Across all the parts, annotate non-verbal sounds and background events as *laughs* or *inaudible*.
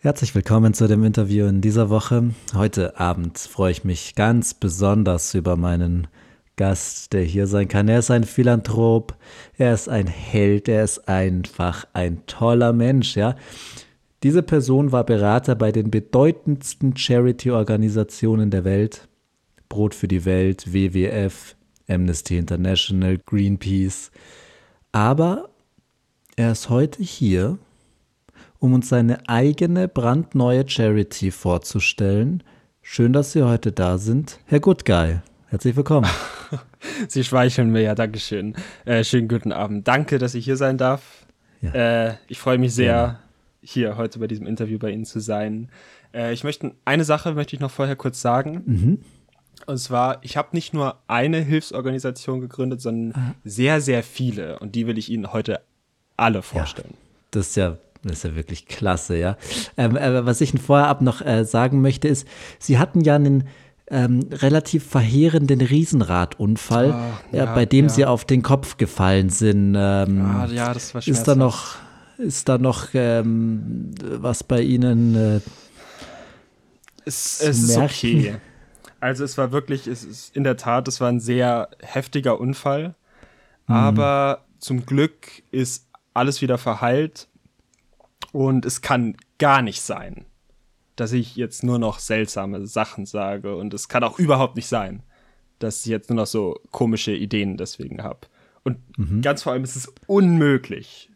Herzlich willkommen zu dem Interview in dieser Woche. Heute Abend freue ich mich ganz besonders über meinen Gast, der hier sein kann. Er ist ein Philanthrop, er ist ein Held, er ist einfach ein toller Mensch, ja. Diese Person war Berater bei den bedeutendsten Charity-Organisationen der Welt. Brot für die Welt, WWF, Amnesty International, Greenpeace. Aber er ist heute hier, um uns seine eigene brandneue Charity vorzustellen. Schön, dass Sie heute da sind. Herr Good Guy, herzlich willkommen. *laughs* Sie schweicheln mir ja, Dankeschön. Äh, schönen guten Abend. Danke, dass ich hier sein darf. Ja. Äh, ich freue mich sehr, ja. hier heute bei diesem Interview bei Ihnen zu sein. Äh, ich möchte, eine Sache möchte ich noch vorher kurz sagen. Mhm. Und zwar, ich habe nicht nur eine Hilfsorganisation gegründet, sondern Aha. sehr, sehr viele. Und die will ich Ihnen heute alle vorstellen. Ja, das ist ja das ist ja wirklich klasse, ja. Ähm, äh, was ich vorher ab noch äh, sagen möchte, ist, Sie hatten ja einen ähm, relativ verheerenden Riesenradunfall, oh, ja, bei dem ja. Sie auf den Kopf gefallen sind. Ähm, ah, ja, das war Ist da noch, ist da noch ähm, was bei Ihnen? Äh, es, es ist okay. Also es war wirklich, es ist in der Tat, es war ein sehr heftiger Unfall. Mhm. Aber zum Glück ist alles wieder verheilt und es kann gar nicht sein, dass ich jetzt nur noch seltsame Sachen sage und es kann auch überhaupt nicht sein, dass ich jetzt nur noch so komische Ideen deswegen habe. Und mhm. ganz vor allem ist es unmöglich.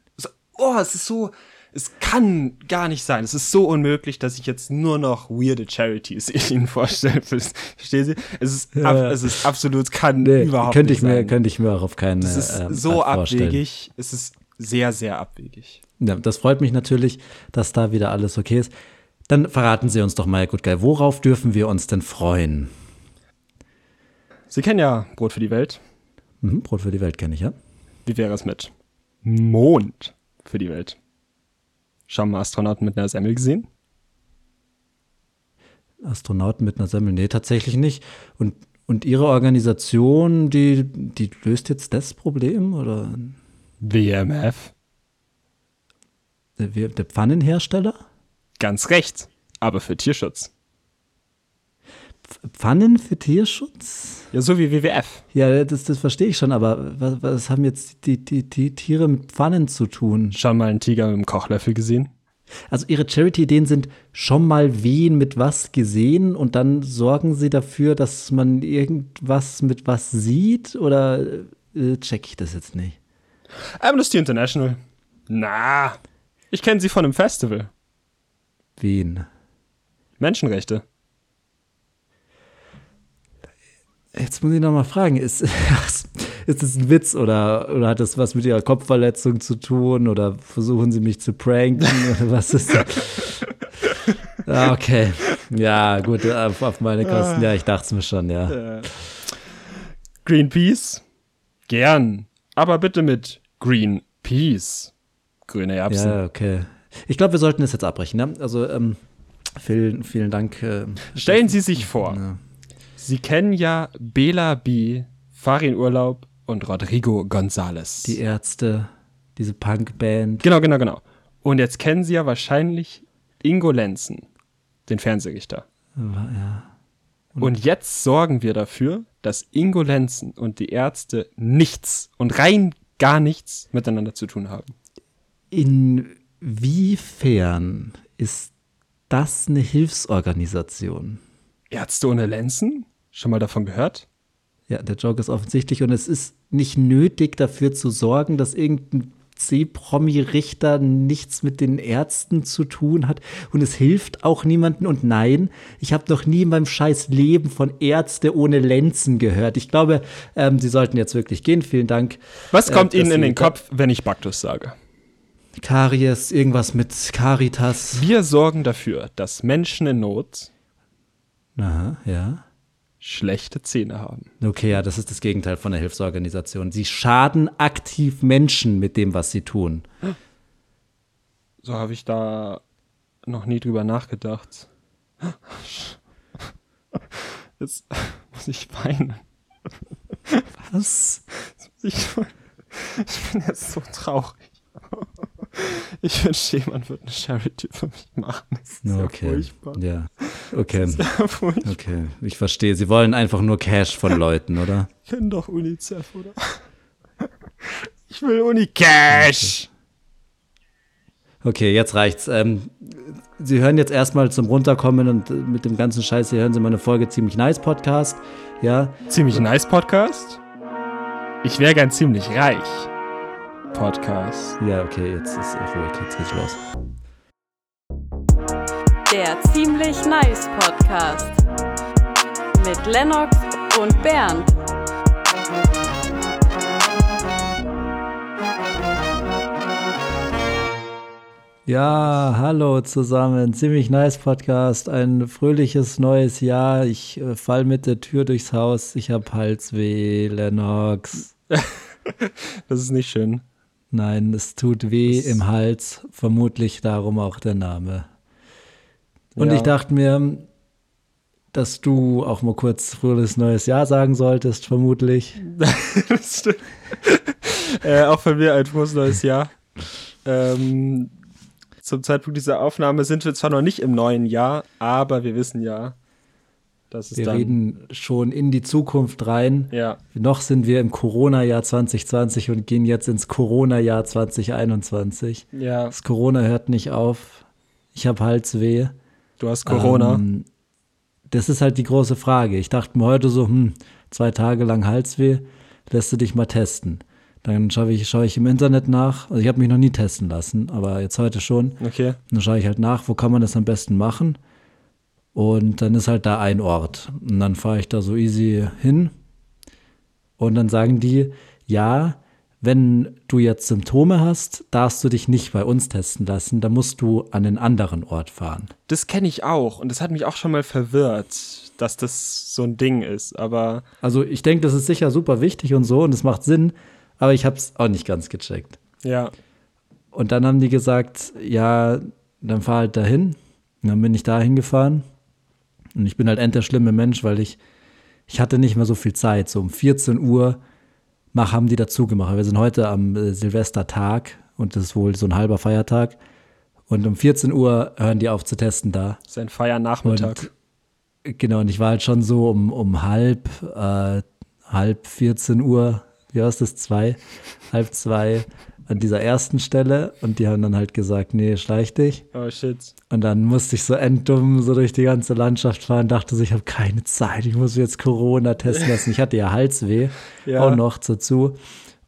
oh, es ist so, es kann gar nicht sein. Es ist so unmöglich, dass ich jetzt nur noch weirde Charities *laughs* Ihnen vorstelle. Verstehen Sie? Es ist, ab, es ist absolut, kann nee, überhaupt könnte nicht ich mir, sein. Könnte ich mir auch auf keinen Es ist ähm, so abwegig. Es ist sehr, sehr abwegig. Ja, das freut mich natürlich, dass da wieder alles okay ist. Dann verraten Sie uns doch mal, gut geil, worauf dürfen wir uns denn freuen? Sie kennen ja Brot für die Welt. Mhm, Brot für die Welt kenne ich, ja. Wie wäre es mit Mond für die Welt? Schon mal Astronauten mit einer Semmel gesehen? Astronauten mit einer Semmel? Nee, tatsächlich nicht. Und, und Ihre Organisation, die, die löst jetzt das Problem, oder? WMF. Der, der Pfannenhersteller? Ganz recht, aber für Tierschutz. Pfannen für Tierschutz? Ja, so wie WWF. Ja, das, das verstehe ich schon, aber was, was haben jetzt die, die, die Tiere mit Pfannen zu tun? Schon mal einen Tiger mit einem Kochlöffel gesehen? Also ihre Charity-Ideen sind schon mal wen mit was gesehen und dann sorgen sie dafür, dass man irgendwas mit was sieht oder äh, check ich das jetzt nicht? Amnesty International. Na, ich kenne sie von einem Festival. Wen? Menschenrechte. Jetzt muss ich noch mal fragen, ist, *laughs* ist das ein Witz oder, oder hat das was mit ihrer Kopfverletzung zu tun oder versuchen sie mich zu pranken *laughs* oder was ist das? *laughs* Ah, okay, ja gut, auf, auf meine Kosten, ja, ich dachte es mir schon, ja. Greenpeace? Gern, aber bitte mit Greenpeace. Grüne Erbsen. Ja, okay. Ich glaube, wir sollten es jetzt abbrechen. Ne? Also, ähm, vielen, vielen Dank. Äh, Stellen Sie sich vor, ja. Sie kennen ja Bela B., Farin Urlaub und Rodrigo González. Die Ärzte, diese Punkband. Genau, genau, genau. Und jetzt kennen Sie ja wahrscheinlich Ingo Lenzen, den Fernsehrichter. Ja. Und, und jetzt sorgen wir dafür, dass Ingo Lenzen und die Ärzte nichts und rein gar nichts miteinander zu tun haben. Inwiefern ist das eine Hilfsorganisation? Ärzte ohne Lenzen? Schon mal davon gehört? Ja, der Joke ist offensichtlich und es ist nicht nötig dafür zu sorgen, dass irgendein C-Promi-Richter nichts mit den Ärzten zu tun hat und es hilft auch niemanden. Und nein, ich habe noch nie in meinem scheiß Leben von Ärzte ohne Lenzen gehört. Ich glaube, ähm, Sie sollten jetzt wirklich gehen. Vielen Dank. Was kommt äh, Ihnen in den Kopf, wenn ich Baktus sage? Karies, irgendwas mit Caritas. Wir sorgen dafür, dass Menschen in Not Aha, ja. schlechte Zähne haben. Okay, ja, das ist das Gegenteil von der Hilfsorganisation. Sie schaden aktiv Menschen mit dem, was sie tun. So habe ich da noch nie drüber nachgedacht. Jetzt muss ich weinen. Was? Ich, ich bin jetzt so traurig. *laughs* Ich wünschte, jemand würde eine Charity für mich machen. Das ist ja okay. furchtbar. Ja, okay. Ist ja furchtbar. Okay, ich verstehe. Sie wollen einfach nur Cash von Leuten, oder? Kennen doch UNICEF, oder? *laughs* Ich will Unicash. Okay, jetzt reicht's. Ähm, Sie hören jetzt erstmal zum Runterkommen und äh, mit dem ganzen Scheiß hier hören Sie mal eine Folge ziemlich nice Podcast. Ja, Ziemlich nice Podcast. Ich wäre gern ziemlich reich. Podcast. ja, okay, jetzt ist äh, ruhig, jetzt geht's los. Der ziemlich nice Podcast mit Lennox und Bernd. Ja, hallo zusammen. Ziemlich nice Podcast. Ein fröhliches neues Jahr. Ich äh, fall mit der Tür durchs Haus. Ich hab Halsweh, Lennox. *laughs* Das ist nicht schön. Nein, es tut weh Das- im Hals. Vermutlich darum auch der Name. Und Ja. ich dachte mir, dass du auch mal kurz fröhliches neues Jahr sagen solltest, vermutlich. *laughs* Das stimmt. äh, auch von mir ein frohes neues Jahr. Ähm, zum Zeitpunkt dieser Aufnahme sind wir zwar noch nicht im neuen Jahr, aber wir wissen ja, Wir reden schon in die Zukunft rein. Ja, Noch sind wir im Corona-Jahr 2020 und gehen jetzt ins Corona-Jahr 2021. ja, Das Corona hört nicht auf. Ich habe Halsweh. du hast Corona. Ähm, das ist halt die große Frage. Ich dachte mir heute so, hm, zwei Tage lang Halsweh, lässt du dich mal testen. Dann schaue ich, schaue ich im Internet nach. Also ich habe mich noch nie testen lassen, aber jetzt heute schon. Okay. Dann schaue ich halt nach, wo kann man das am besten machen. Und dann ist halt da ein Ort. Und dann fahre ich da so easy hin. Und dann sagen die, ja, wenn du jetzt Symptome hast, darfst du dich nicht bei uns testen lassen. Da musst du an einen anderen Ort fahren. Das kenne ich auch und das hat mich auch schon mal verwirrt, dass das so ein Ding ist. Aber Also ich denke, das ist sicher super wichtig und so und es macht Sinn, aber ich habe es auch nicht ganz gecheckt. ja, Und dann haben die gesagt, ja, dann fahr halt dahin. Und dann bin ich da hingefahren. Und ich bin halt end der schlimme Mensch, weil ich, ich hatte nicht mehr so viel Zeit. So um 14 Uhr mach, haben die dazu gemacht. Wir sind heute am äh, Silvestertag und das ist wohl so ein halber Feiertag. Und um 14 Uhr hören die auf zu testen da. ist ein Feiernachmittag. Und genau, und ich war halt schon so um, um halb, äh, halb 14 Uhr, wie es das, zwei, halb zwei an dieser ersten Stelle und die haben dann halt gesagt, nee, schleich dich. Oh shit. Und dann musste ich so enddumm so durch die ganze Landschaft fahren, dachte so, ich habe keine Zeit, ich muss jetzt Corona testen lassen. Ich hatte ja Halsweh, *laughs* Ja. auch noch dazu.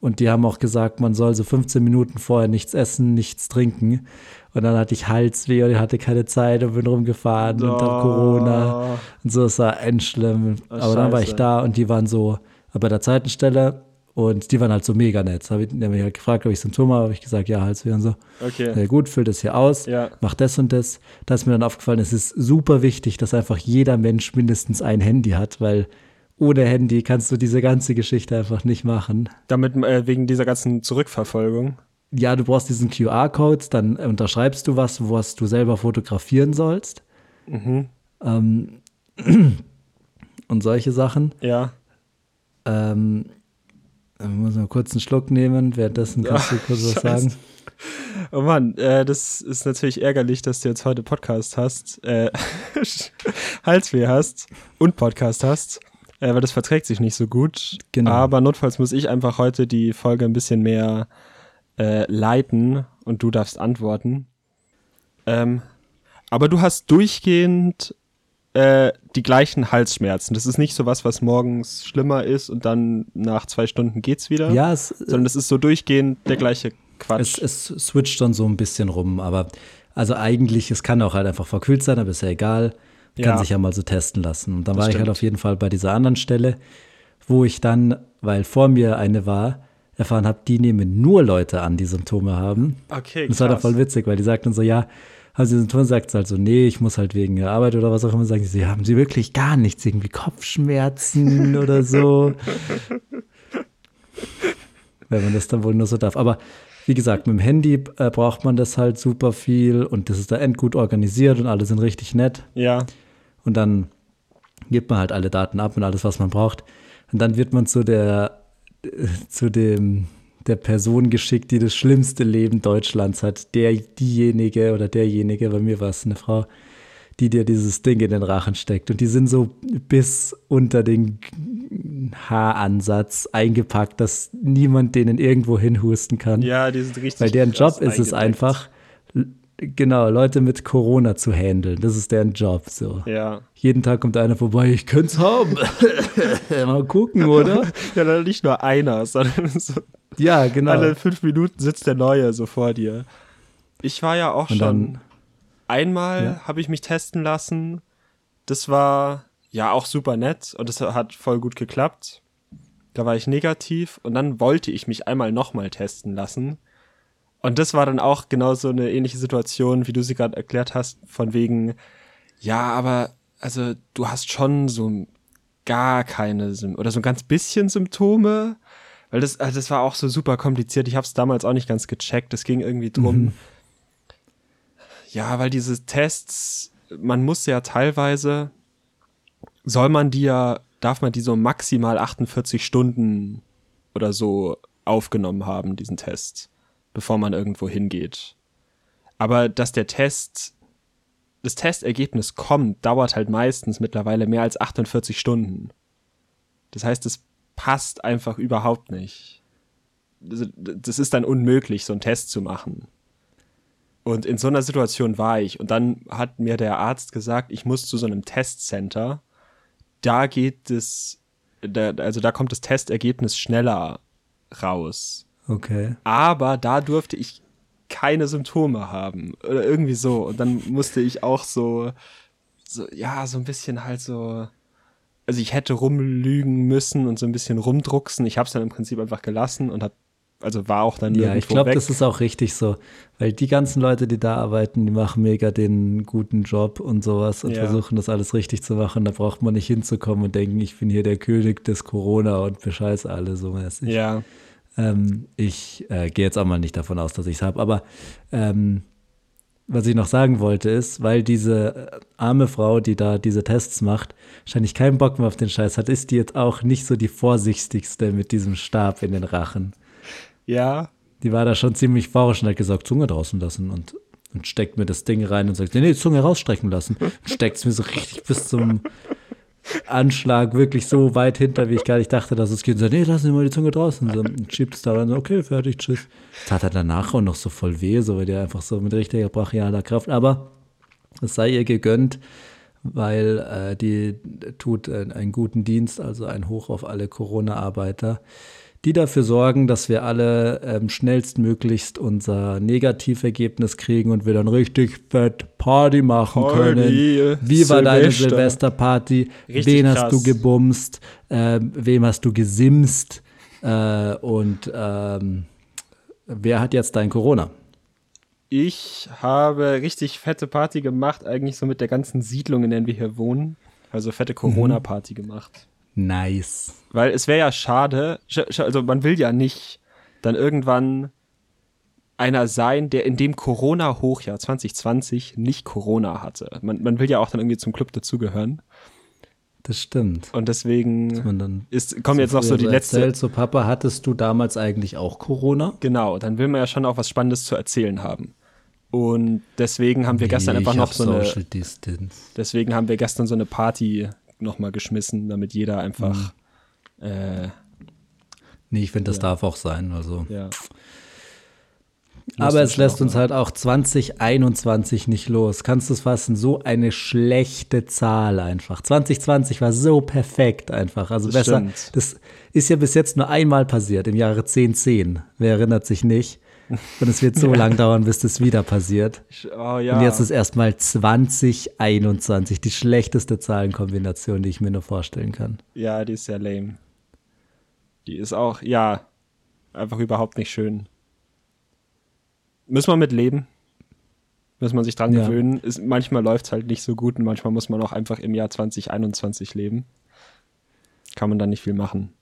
Und die haben auch gesagt, man soll so 15 Minuten vorher nichts essen, nichts trinken. Und dann hatte ich Halsweh und ich hatte keine Zeit und bin rumgefahren und hab Corona. Und so, es war endschlimm. Oh, Aber dann war ich scheiße. da und die waren so bei der zweiten Stelle und die waren halt so mega nett. Hab ich, mich halt gefragt, ob ich Symptome habe. Habe ich gesagt, ja, Halsweh und so. Okay. Ja, gut, füll das hier aus, Ja. mach das und das. Da ist mir dann aufgefallen, es ist super wichtig, dass einfach jeder Mensch mindestens ein Handy hat, weil ohne Handy kannst du diese ganze Geschichte einfach nicht machen. Damit äh, wegen dieser ganzen Zurückverfolgung. Ja, du brauchst diesen QR-Code, dann unterschreibst du was, was du selber fotografieren sollst. Mhm. Ähm, *clears throat* und solche Sachen. Ja. Ähm, ich muss mal kurz einen Schluck nehmen, währenddessen kannst du kurz was sagen. Oh Mann, äh, das ist natürlich ärgerlich, dass du jetzt heute Podcast hast, äh, *laughs* Halsweh hast und Podcast hast, äh, weil das verträgt sich nicht so gut. Genau. Aber notfalls muss ich einfach heute die Folge ein bisschen mehr äh, leiten und du darfst antworten. Ähm, aber du hast durchgehend äh, die gleichen Halsschmerzen. Das ist nicht so was, was morgens schlimmer ist und dann nach zwei Stunden geht's wieder. Ja, es, Sondern es ist so durchgehend der gleiche Quatsch. Es, es switcht dann so ein bisschen rum, aber also eigentlich, es kann auch halt einfach verkühlt sein, aber ist ja egal. Kann Ja. sich ja mal so testen lassen. Und dann Das war ich halt stimmt. auf jeden Fall bei dieser anderen Stelle, wo ich dann, weil vor mir eine war, erfahren habe, die nehmen nur Leute an, die Symptome haben. okay, Und das war dann voll witzig, weil die sagten so, ja, haben sie Symptome, sagt sie halt so, nee, ich muss halt wegen der Arbeit oder was auch immer, sagen sie, haben sie wirklich gar nichts, irgendwie Kopfschmerzen *laughs* oder so. Wenn man das dann wohl nur so darf. Aber wie gesagt, mit dem Handy äh, braucht man das halt super viel und das ist da endgut organisiert und alle sind richtig nett. Ja, Und dann gibt man halt alle Daten ab und alles, was man braucht. Und dann wird man zu der, zu dem der Person geschickt, die das schlimmste Leben Deutschlands hat. Der, diejenige oder derjenige, bei mir war es eine Frau, die dir dieses Ding in den Rachen steckt. Und die sind so bis unter den Haaransatz eingepackt, dass niemand denen irgendwo hinhusten kann. Ja, die sind richtig. Weil deren Job ist es einfach, genau, Leute mit Corona zu handeln. Das ist deren Job. So. Ja. Jeden Tag kommt einer vorbei, ich könnte es haben. *laughs* Mal gucken, oder? ja, nicht nur einer, sondern so ja, genau. Alle fünf Minuten sitzt der Neue so vor dir. Ich war ja auch Und schon. dann- einmal Ja. habe ich mich testen lassen. Das war ja auch super nett und das hat voll gut geklappt. Da war ich negativ und dann wollte ich mich einmal nochmal testen lassen. Und das war dann auch genau so eine ähnliche Situation, wie du sie gerade erklärt hast, von wegen, ja, aber also du hast schon so gar keine Sym oder so ein ganz bisschen Symptome, weil das, also das war auch so super kompliziert. Ich habe es damals auch nicht ganz gecheckt. Es ging irgendwie drum, ja, weil diese Tests, man muss ja teilweise, soll man die ja, darf man die so maximal 48 Stunden oder so aufgenommen haben, diesen Test, bevor man irgendwo hingeht. Aber dass der Test, das Testergebnis kommt, dauert halt meistens mittlerweile mehr als 48 Stunden. Das heißt, es passt einfach überhaupt nicht. Das das ist dann unmöglich, so einen Test zu machen. Und in so einer Situation war ich. Und dann hat mir der Arzt gesagt, ich muss zu so einem Testcenter. Da geht es, da, also da kommt das Testergebnis schneller raus. Okay. Aber da durfte ich keine Symptome haben. Oder irgendwie so. Und dann musste ich auch so, so, ja, so ein bisschen halt so. Also ich hätte rumlügen müssen und so ein bisschen rumdrucksen. Ich habe es dann im Prinzip einfach gelassen und hab, also war auch dann Ja, ich glaube, das ist auch richtig so. Weil die ganzen Leute, die da arbeiten, die machen mega den guten Job und sowas und Ja. versuchen das alles richtig zu machen. Da braucht man nicht hinzukommen und denken, ich bin hier der König des Corona und bescheiß alle so mäßig. ja. Ähm, ich äh, gehe jetzt auch mal nicht davon aus, dass ich es habe. Aber ähm, was ich noch sagen wollte ist, weil diese äh, arme Frau, die da diese Tests macht, wahrscheinlich keinen Bock mehr auf den Scheiß hat, ist die jetzt auch nicht so die vorsichtigste mit diesem Stab in den Rachen. Ja, Die war da schon ziemlich forsch und hat gesagt, Zunge draußen lassen und, und steckt mir das Ding rein und sagt, nee, nee, Zunge rausstrecken lassen. *laughs* Und steckt es mir so richtig bis zum Anschlag wirklich so weit hinter, wie ich gar nicht dachte, dass es geht. Und sagt, nee, lassen Sie mal die Zunge draußen. So, und schiebt es da rein, so, okay, fertig, tschüss. Tat er danach auch noch so voll weh, so weil der einfach so mit richtiger brachialer Kraft. Aber es sei ihr gegönnt, weil äh, die tut äh, einen guten Dienst, also ein Hoch auf alle Corona-Arbeiter, die dafür sorgen, dass wir alle ähm, schnellstmöglichst unser Negativergebnis kriegen und wir dann richtig fett Party machen Party, können. Wie war deine Silvester. Silvesterparty? Richtig Wen hast krass. du gebumst? Ähm, wem hast du gesimst? Äh, und ähm, wer hat jetzt dein Corona? ich habe richtig fette Party gemacht, eigentlich so mit der ganzen Siedlung, in der wir hier wohnen. Also fette Corona-Party gemacht. Nice. Weil es wäre ja schade, sch- sch- also man will ja nicht dann irgendwann einer sein, der in dem Corona-Hochjahr 2020 nicht Corona hatte. Man, man will ja auch dann irgendwie zum Club dazugehören. Das stimmt. Und deswegen ist, kommen jetzt noch so die letzte. Erzählt, so Papa, hattest du damals eigentlich auch Corona? Genau, dann will man ja schon auch was Spannendes zu erzählen haben. Und deswegen haben wir gestern Nee, einfach ich noch so eine, Social Distance. deswegen haben wir gestern so eine Party nochmal geschmissen, damit jeder einfach, Mhm. Äh, Nee, ich finde, das darf auch sein. Also. ja. Aber es lässt auch uns halt auch 2021 nicht los. Kannst du es fassen? So eine schlechte Zahl einfach. 2020 war so perfekt einfach. Also Das besser. stimmt. Das ist ja bis jetzt nur einmal passiert, im Jahre 1010. Wer erinnert sich nicht? Und es wird so *laughs* lang dauern, bis das wieder passiert. Oh ja. Und jetzt ist erstmal 2021 die schlechteste Zahlenkombination, die ich mir nur vorstellen kann. Ja, die ist sehr lame. Die ist auch, ja, einfach überhaupt nicht schön. Müssen wir mit leben. Muss man sich dran Ja. gewöhnen. Ist, manchmal läuft es halt nicht so gut und manchmal muss man auch einfach im Jahr 2021 leben. Kann man da nicht viel machen.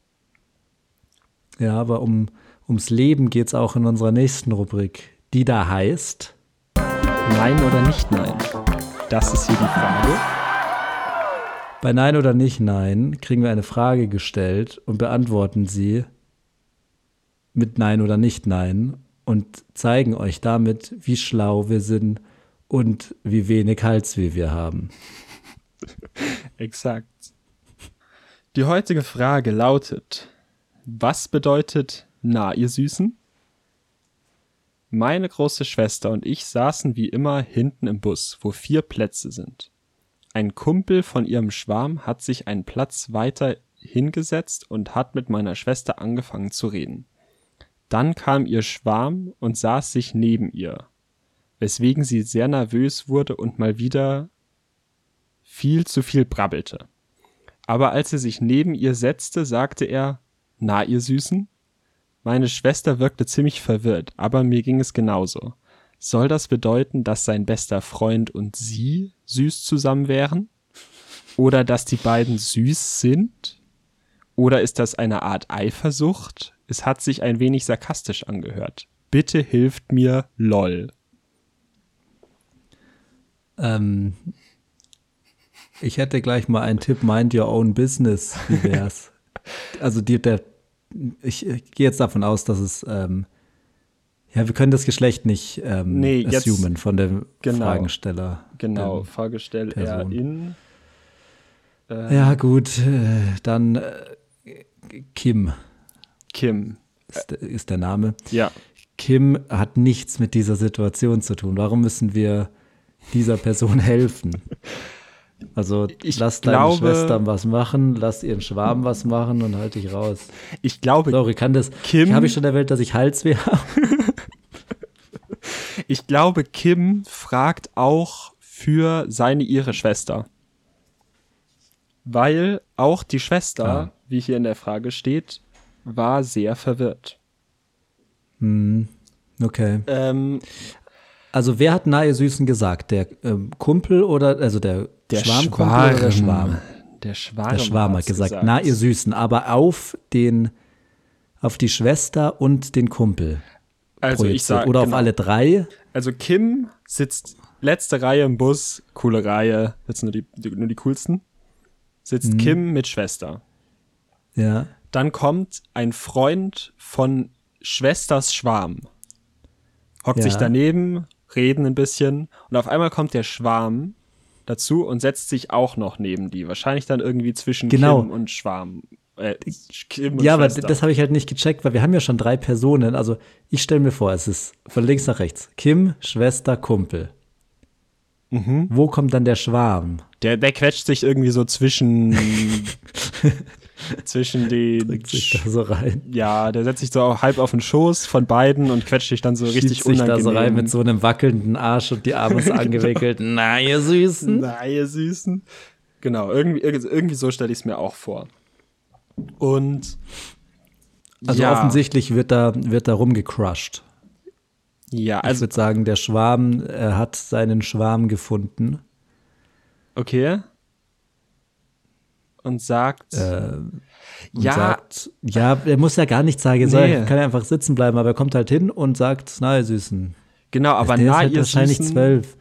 Ja, aber um, ums Leben geht es auch in unserer nächsten Rubrik, die da heißt. Nein oder nicht nein? Das ist hier die Frage. Bei Nein oder nicht Nein kriegen wir eine Frage gestellt und beantworten sie mit Nein oder nicht Nein und zeigen euch damit, wie schlau wir sind und wie wenig Hals wir haben. *laughs* Exakt. Die heutige Frage lautet, was bedeutet na, ihr Süßen? Meine große Schwester und ich saßen wie immer hinten im Bus, wo vier Plätze sind. Ein Kumpel von ihrem Schwarm hat sich einen Platz weiter hingesetzt und hat mit meiner Schwester angefangen zu reden. Dann kam ihr Schwarm und saß sich neben ihr, weswegen sie sehr nervös wurde und mal wieder viel zu viel brabbelte. Aber als er sich neben ihr setzte, sagte er, na, ihr Süßen? Meine Schwester wirkte ziemlich verwirrt, aber mir ging es genauso. Soll das bedeuten, dass sein bester Freund und sie süß zusammen wären? Oder dass die beiden süß sind? Oder ist das eine Art Eifersucht? Es hat sich ein wenig sarkastisch angehört. Bitte hilft mir, lol. Ähm, ich hätte gleich mal einen Tipp, mind your own business. Wie wär's? *laughs* also die, der, ich, ich gehe jetzt davon aus, dass es ähm, ja, wir können das Geschlecht nicht ähm, nee, assumen von dem genau, Fragensteller. Genau, Fragesteller-in. Äh, ja, gut, äh, dann äh, Kim. Kim. Ist, ist, der Name. Ja. Kim hat nichts mit dieser Situation zu tun. Warum müssen wir dieser Person *laughs* helfen? Also ich lass deine glaube, Schwestern was machen, lass ihren Schwarm was machen und halt dich raus. Ich glaube, Sorry, kann das. Kim. Habe ich schon erwähnt, dass ich Halsweh habe? *laughs* ich glaube, Kim fragt auch für seine ihre Schwester. Weil auch die Schwester, ah. wie hier in der Frage steht, war sehr verwirrt. Hm, okay. Ähm, also wer hat Nahe Süßen gesagt? Der ähm, Kumpel oder also der, der Schwarmkumpel Schwarm. oder der Schwarm? Der Schwarm, der Schwarm hat gesagt, gesagt, na ihr Süßen, aber auf den, auf die Schwester und den Kumpel. Also ich sag, Oder genau. auf alle drei. Also Kim sitzt letzte Reihe im Bus, coole Reihe, jetzt nur die, die nur die coolsten. Sitzt mhm. Kim mit Schwester. Ja. Dann kommt ein Freund von Schwesters Schwarm. Hockt ja. sich daneben, reden ein bisschen und auf einmal kommt der Schwarm dazu und setzt sich auch noch neben die. Wahrscheinlich dann irgendwie zwischen genau. Kim und Schwarm. Äh, Kim und ja, Schwester. aber das habe ich halt nicht gecheckt, weil wir haben ja schon drei Personen. Also ich stelle mir vor, es ist von links nach rechts. Kim, Schwester, Kumpel. Mhm. Wo kommt dann der Schwarm? Der, der quetscht sich irgendwie so zwischen *laughs* zwischen den. sich da so rein. Ja, der setzt sich so halb auf den Schoß von beiden und quetscht sich dann so Schiebt richtig sich unangenehm. da so rein mit so einem wackelnden Arsch und die Arme so *laughs* angewickelt. Na, ihr Süßen. Na, ihr Süßen. Genau, irgendwie, irgendwie so stelle ich es mir auch vor. Und. Also ja. offensichtlich wird da, wird da rumgecrushed. Ja, also. Ich würde sagen, der Schwarm, er hat seinen Schwarm gefunden. Okay und sagt. Äh, und ja. Sagt, ja, er muss ja gar nichts sagen. Er nee. kann ja einfach sitzen bleiben, aber er kommt halt hin und sagt, na, ihr Süßen. Genau, aber na, halt ihr wahrscheinlich Süßen zwölf.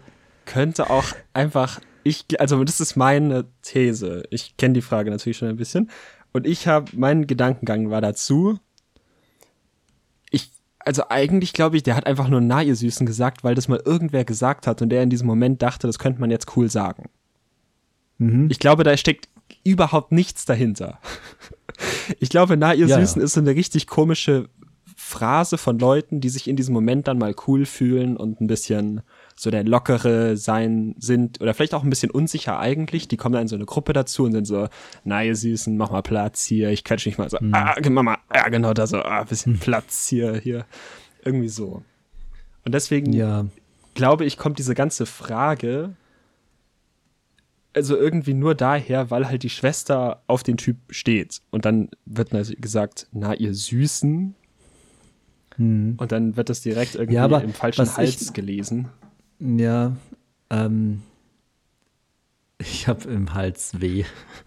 Könnte auch einfach, ich, also das ist meine These. Ich kenne die Frage natürlich schon ein bisschen. Und ich habe, mein Gedankengang war dazu, ich, also eigentlich glaube ich, der hat einfach nur na, ihr Süßen gesagt, weil das mal irgendwer gesagt hat und der in diesem Moment dachte, das könnte man jetzt cool sagen. Mhm. Ich glaube, da steckt überhaupt nichts dahinter. *laughs* Ich glaube, na, ihr ja, Süßen ja. ist so eine richtig komische Phrase von Leuten, die sich in diesem Moment dann mal cool fühlen und ein bisschen so der lockere sein sind oder vielleicht auch ein bisschen unsicher eigentlich. Die kommen dann in so eine Gruppe dazu und sind so, na ihr Süßen, mach mal Platz hier. Ich quetsche mich mal so, mhm. ah, mach mal, ja genau da so, ah, bisschen Platz hier, hier. Irgendwie so. Und deswegen ja. glaube ich, kommt diese ganze Frage also irgendwie nur daher, weil halt die Schwester auf den Typ steht. Und dann wird gesagt, na, ihr Süßen. Hm. Und dann wird das direkt irgendwie ja, im falschen Hals ich, gelesen. Ja, ähm, ich habe im Hals weh,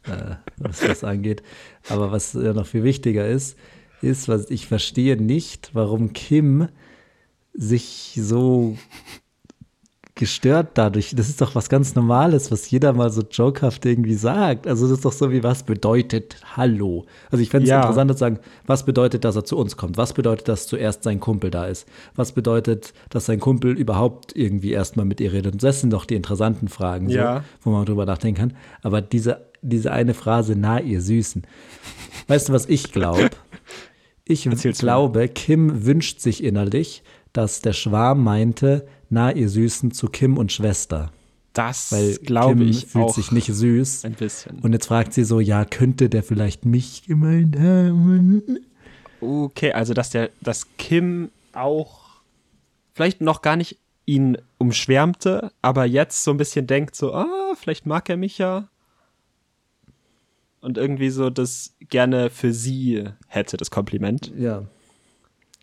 äh, was das angeht. Aber was ja noch viel wichtiger ist, ist, was ich verstehe nicht, warum Kim sich so gestört dadurch. Das ist doch was ganz Normales, was jeder mal so jokehaft irgendwie sagt. Also das ist doch so wie, was bedeutet Hallo? Also ich fände es ja. interessant zu sagen, was bedeutet, dass er zu uns kommt? Was bedeutet, dass zuerst sein Kumpel da ist? Was bedeutet, dass sein Kumpel überhaupt irgendwie erstmal mit ihr redet? Und das sind doch die interessanten Fragen, ja. so, wo man drüber nachdenken kann. Aber diese, diese eine Phrase, na, ihr Süßen. Weißt du, was ich glaube? *laughs* Ich Erzähl's glaube, mir. Kim wünscht sich innerlich, dass der Schwarm meinte, na, ihr Süßen zu Kim und Schwester. Das glaube ich fühlt sich nicht süß. Ein bisschen. Und jetzt fragt sie so, ja, könnte der vielleicht mich gemeint haben? Okay, also dass der, dass Kim auch vielleicht noch gar nicht ihn umschwärmte, aber jetzt so ein bisschen denkt so, ah, vielleicht mag er mich ja. Und irgendwie so das gerne für sie hätte, das Kompliment. Ja,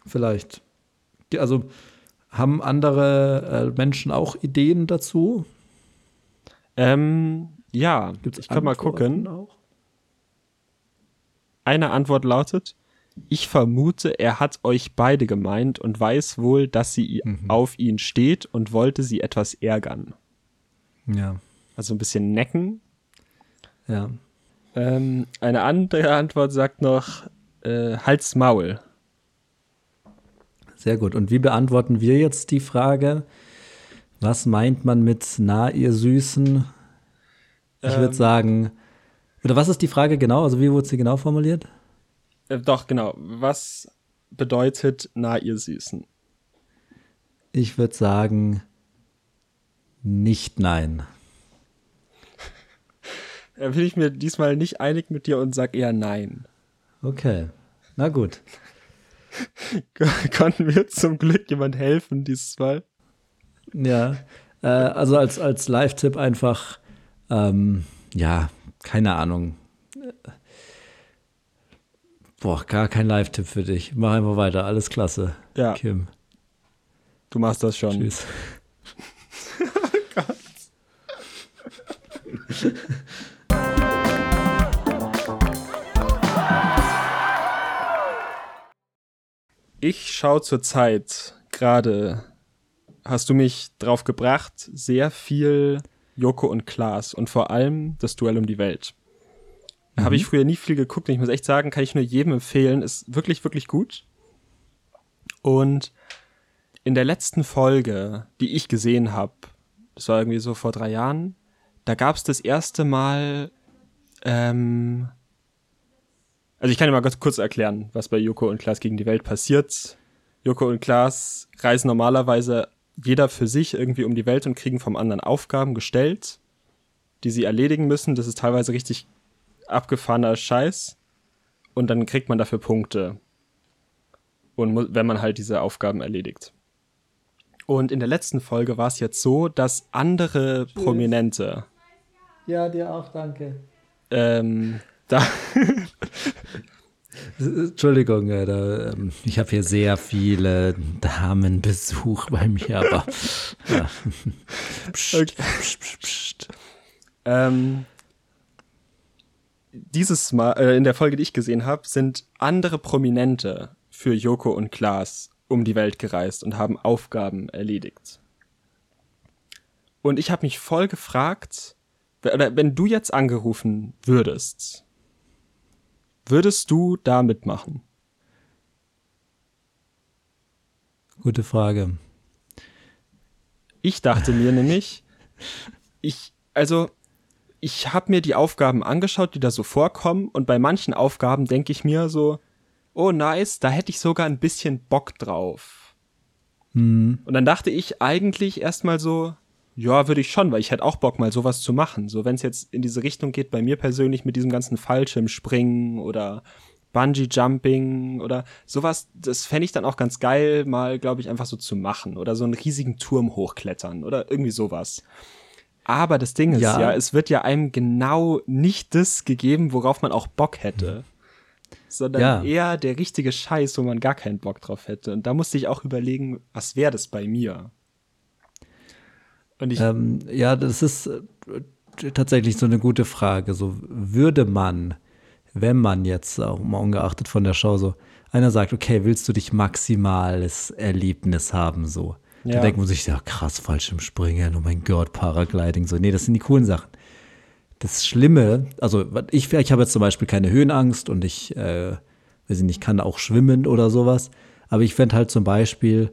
vielleicht. Also haben andere äh, Menschen auch Ideen dazu? Ähm, ja, Gibt's ich kann mal gucken. Auch? Eine Antwort lautet, ich vermute, er hat euch beide gemeint und weiß wohl, dass sie mhm. auf ihn steht und wollte sie etwas ärgern. Ja. Also ein bisschen necken. Ja. Ähm, eine andere Antwort sagt noch, äh, Hals Maul. Sehr gut. Und wie beantworten wir jetzt die Frage, was meint man mit na, ihr Süßen? Ich würde ähm, sagen, oder was ist die Frage genau? Also wie wurde sie genau formuliert? Äh, doch, genau. Was bedeutet na, ihr Süßen? Ich würde sagen, nicht nein. *laughs* Da bin ich mir diesmal nicht einig mit dir und sag eher nein. Okay. Na gut. *laughs* konnten wir zum Glück jemand helfen dieses Mal. Ja, äh, also als, als Live-Tipp einfach, ähm, ja, keine Ahnung. Boah, gar kein Live-Tipp für dich. Mach einfach weiter, alles klasse. Ja. Kim. Du machst das schon. Tschüss. *laughs* oh Gott. Ich schaue zurzeit gerade, hast du mich drauf gebracht, sehr viel Joko und Klaas und vor allem das Duell um die Welt. Mhm. Habe ich früher nie viel geguckt und ich muss echt sagen, kann ich nur jedem empfehlen. Ist wirklich, wirklich gut. Und in der letzten Folge, die ich gesehen habe, das war irgendwie so vor drei Jahren, da gab es das erste Mal ähm, also ich kann dir mal ganz kurz erklären, was bei Joko und Klaas gegen die Welt passiert. Joko und Klaas reisen normalerweise jeder für sich irgendwie um die Welt und kriegen vom anderen Aufgaben gestellt, die sie erledigen müssen. Das ist teilweise richtig abgefahrener Scheiß. Und dann kriegt man dafür Punkte. Und wenn man halt diese Aufgaben erledigt. Und in der letzten Folge war es jetzt so, dass andere Tschüss. Prominente. Ja, dir auch, danke. Ähm, da. *laughs* Entschuldigung, ja, da, ähm, ich habe hier sehr viele Damenbesuch bei mir, aber. Ja. *laughs* psst, okay. psst, psst, psst. Ähm, dieses Mal, äh, in der Folge, die ich gesehen habe, sind andere Prominente für Joko und Klaas um die Welt gereist und haben Aufgaben erledigt. Und ich habe mich voll gefragt, oder wenn du jetzt angerufen würdest Würdest du da mitmachen? Gute Frage. Ich dachte mir nämlich, ich, also, ich habe mir die Aufgaben angeschaut, die da so vorkommen, und bei manchen Aufgaben denke ich mir so, oh nice, da hätte ich sogar ein bisschen Bock drauf. Mhm. Und dann dachte ich eigentlich erstmal so, ja, würde ich schon, weil ich hätte auch Bock, mal sowas zu machen. So, wenn es jetzt in diese Richtung geht, bei mir persönlich mit diesem ganzen Fallschirmspringen oder Bungee Jumping oder sowas, das fände ich dann auch ganz geil, mal, glaube ich, einfach so zu machen. Oder so einen riesigen Turm hochklettern oder irgendwie sowas. Aber das Ding ist ja, ja es wird ja einem genau nicht das gegeben, worauf man auch Bock hätte. Sondern ja. eher der richtige Scheiß, wo man gar keinen Bock drauf hätte. Und da musste ich auch überlegen, was wäre das bei mir? Ähm, ja, das ist äh, tatsächlich so eine gute Frage. So würde man, wenn man jetzt auch mal ungeachtet von der Show so einer sagt, okay, willst du dich maximales Erlebnis haben so? Ja. Da denkt man sich, ja krass, Fallschirmspringen, oh mein Gott, Paragliding, so. Nee, das sind die coolen Sachen. Das Schlimme, also ich, ich habe jetzt zum Beispiel keine Höhenangst und ich, äh, weiß ich nicht, kann auch schwimmen oder sowas. Aber ich fände halt zum Beispiel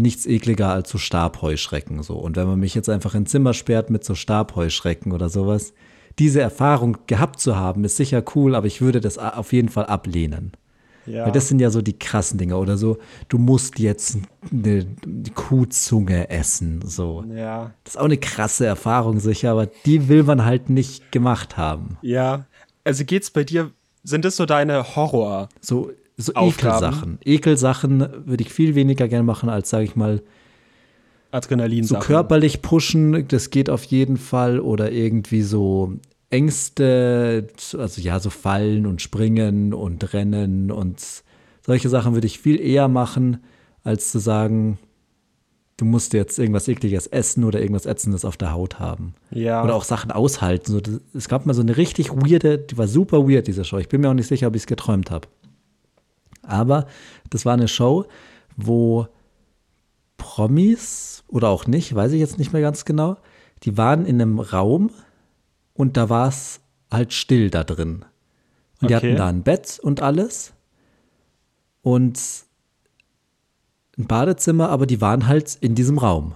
nichts ekliger als so Stabheuschrecken so. Und wenn man mich jetzt einfach in ein Zimmer sperrt mit so Stabheuschrecken oder sowas, diese Erfahrung gehabt zu haben, ist sicher cool, aber ich würde das auf jeden Fall ablehnen. Ja. Weil das sind ja so die krassen Dinge oder so, du musst jetzt eine Kuhzunge essen, so. Ja. Das ist auch eine krasse Erfahrung sicher, aber die will man halt nicht gemacht haben. Ja. Also geht's bei dir, sind das so deine Horror? So, so Ekelsachen. Ekelsachen würde ich viel weniger gerne machen, als, sage ich mal, Adrenalin. So körperlich pushen, das geht auf jeden Fall. Oder irgendwie so Ängste, also ja, so Fallen und Springen und Rennen und solche Sachen würde ich viel eher machen, als zu sagen, du musst jetzt irgendwas ekliges essen oder irgendwas Ätzendes auf der Haut haben. Ja. Oder auch Sachen aushalten. So, das, es gab mal so eine richtig weirde, die war super weird, diese Show. Ich bin mir auch nicht sicher, ob ich es geträumt habe. Aber das war eine Show, wo Promis oder auch nicht, weiß ich jetzt nicht mehr ganz genau, die waren in einem Raum, und da war es halt still da drin. Und die hatten da ein Bett und alles. Und ein Badezimmer, aber die waren halt in diesem Raum.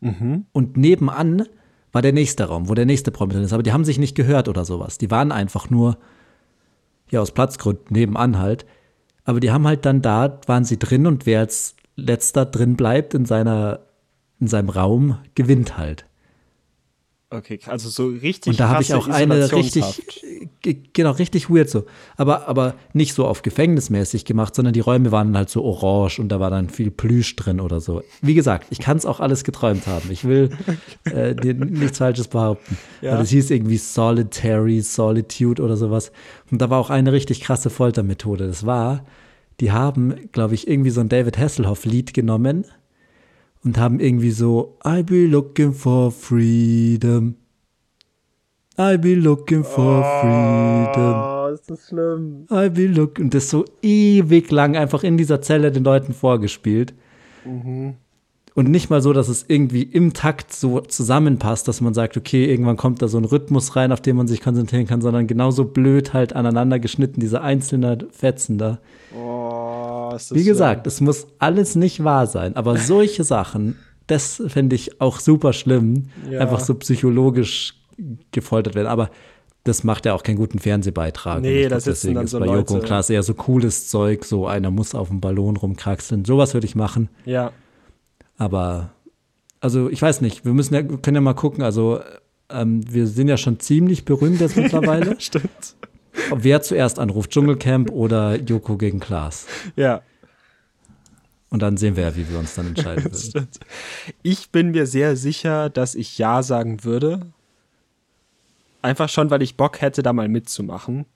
Mhm. Und nebenan war der nächste Raum, wo der nächste Promi drin ist. Aber die haben sich nicht gehört oder sowas. Die waren einfach nur, ja, aus Platzgründen nebenan halt. Aber die haben halt dann da, waren sie drin und wer als letzter drin bleibt in seiner, in seinem Raum, gewinnt halt. Okay, also so richtig. Und da habe ich auch eine richtig, genau, richtig weird so. Aber, aber nicht so auf gefängnismäßig gemacht, sondern die Räume waren halt so orange und da war dann viel Plüsch drin oder so. Wie gesagt, ich kann es auch alles geträumt haben. Ich will *laughs* äh, dir nichts Falsches behaupten. Ja. Weil es hieß irgendwie Solitary, Solitude oder sowas. Und da war auch eine richtig krasse Foltermethode. Das war, die haben, glaube ich, irgendwie so ein David Hasselhoff-Lied genommen und haben irgendwie so I be looking for freedom. I be looking for oh, freedom. Ist das schlimm. I be looking. Und das so ewig lang einfach in dieser Zelle den Leuten vorgespielt. Mhm. Und nicht mal so, dass es irgendwie im Takt so zusammenpasst, dass man sagt, okay, irgendwann kommt da so ein Rhythmus rein, auf den man sich konzentrieren kann, sondern genauso blöd halt aneinander geschnitten, diese einzelnen Fetzen da. Oh das Wie gesagt, es muss alles nicht wahr sein, aber solche *laughs* Sachen, das finde ich auch super schlimm, ja. einfach so psychologisch gefoltert werden. Aber das macht ja auch keinen guten Fernsehbeitrag. Nee, das ist dann so bei Joko und Klaas eher so cooles Zeug, so einer muss auf dem Ballon rumkraxeln. Sowas würde ich machen. Ja. Aber, also ich weiß nicht, wir müssen ja, können ja mal gucken, also ähm, wir sind ja schon ziemlich berühmt jetzt *laughs* mittlerweile. Stimmt wer zuerst anruft, Dschungelcamp oder Joko gegen Klaas. Ja. Und dann sehen wir ja, wie wir uns dann entscheiden *laughs* würden. Ich bin mir sehr sicher, dass ich Ja sagen würde. Einfach schon, weil ich Bock hätte, da mal mitzumachen.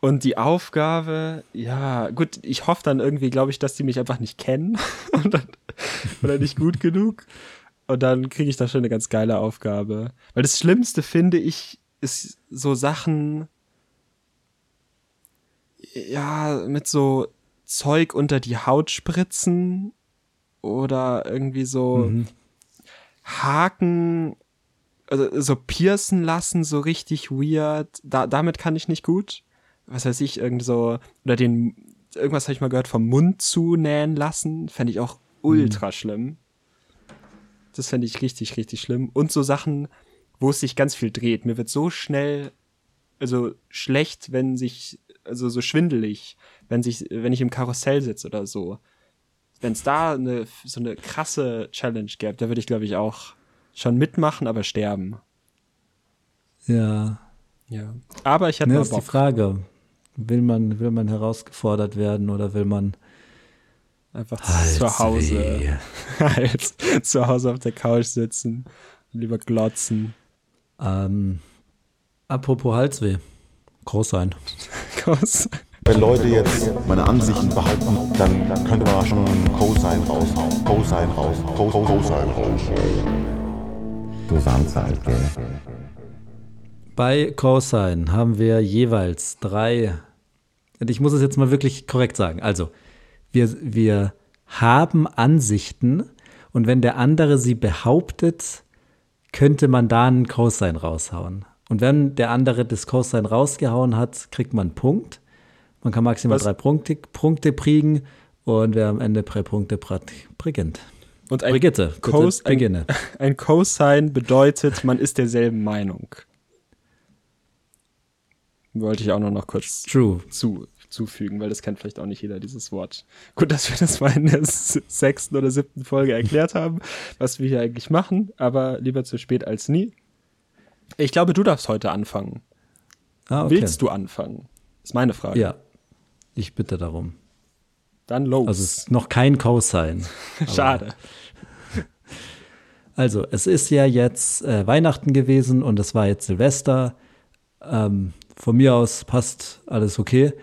Und die Aufgabe, ja, gut, ich hoffe dann irgendwie, glaube ich, dass die mich einfach nicht kennen *laughs* dann, oder nicht gut genug. Und dann kriege ich da schon eine ganz geile Aufgabe. Weil das Schlimmste finde ich ist so Sachen, ja, mit so Zeug unter die Haut spritzen oder irgendwie so mhm. Haken, also so piercen lassen, so richtig weird. Da, damit kann ich nicht gut. Was weiß ich, irgendwie so, oder den, irgendwas habe ich mal gehört, vom Mund zunähen lassen, fände ich auch ultra mhm. schlimm. Das fände ich richtig, richtig schlimm. Und so Sachen, wo es sich ganz viel dreht. Mir wird so schnell, also schlecht, wenn sich, also so schwindelig, wenn sich, wenn ich im Karussell sitze oder so. Wenn es da eine, so eine krasse Challenge gäbe, da würde ich, glaube ich, auch schon mitmachen, aber sterben. Ja. Ja. Aber ich hatte ne, mal Bock. ist die Frage. Will man, will man herausgefordert werden oder will man einfach Halsweh. zu Hause *laughs* zu Hause auf der Couch sitzen, lieber glotzen. Ähm, apropos Halsweh. Groß sein. *laughs* Groß. Wenn Leute jetzt meine Ansichten behalten, dann könnte man schon Cosine raushauen. Cosine raus. Cosine raus. Du Samstag, halt, gell? Bei Cosine haben wir jeweils drei. Und ich muss es jetzt mal wirklich korrekt sagen. Also, wir, wir haben Ansichten und wenn der andere sie behauptet, könnte man da einen Cosine raushauen. Und wenn der andere das Cosine rausgehauen hat, kriegt man einen Punkt. Man kann maximal Was? drei Punkte, Punkte kriegen und wer am Ende drei Punkte bringt. Und ein, Brigitte, Cos ein, *laughs* ein Cosine bedeutet, man ist derselben Meinung. Wollte ich auch nur noch kurz True. zu, zufügen, weil das kennt vielleicht auch nicht jeder, dieses Wort. Gut, dass wir das mal in der sechsten oder siebten Folge erklärt haben, was wir hier eigentlich machen, aber lieber zu spät als nie. Ich glaube, du darfst heute anfangen. Ah, okay. Willst du anfangen? Ist meine Frage. Ja, ich bitte darum. Dann los. Also es ist noch kein Cosine. *laughs* Schade. *laughs* Also, es ist ja jetzt äh, Weihnachten gewesen und es war jetzt Silvester. Ähm, von mir aus passt alles okay.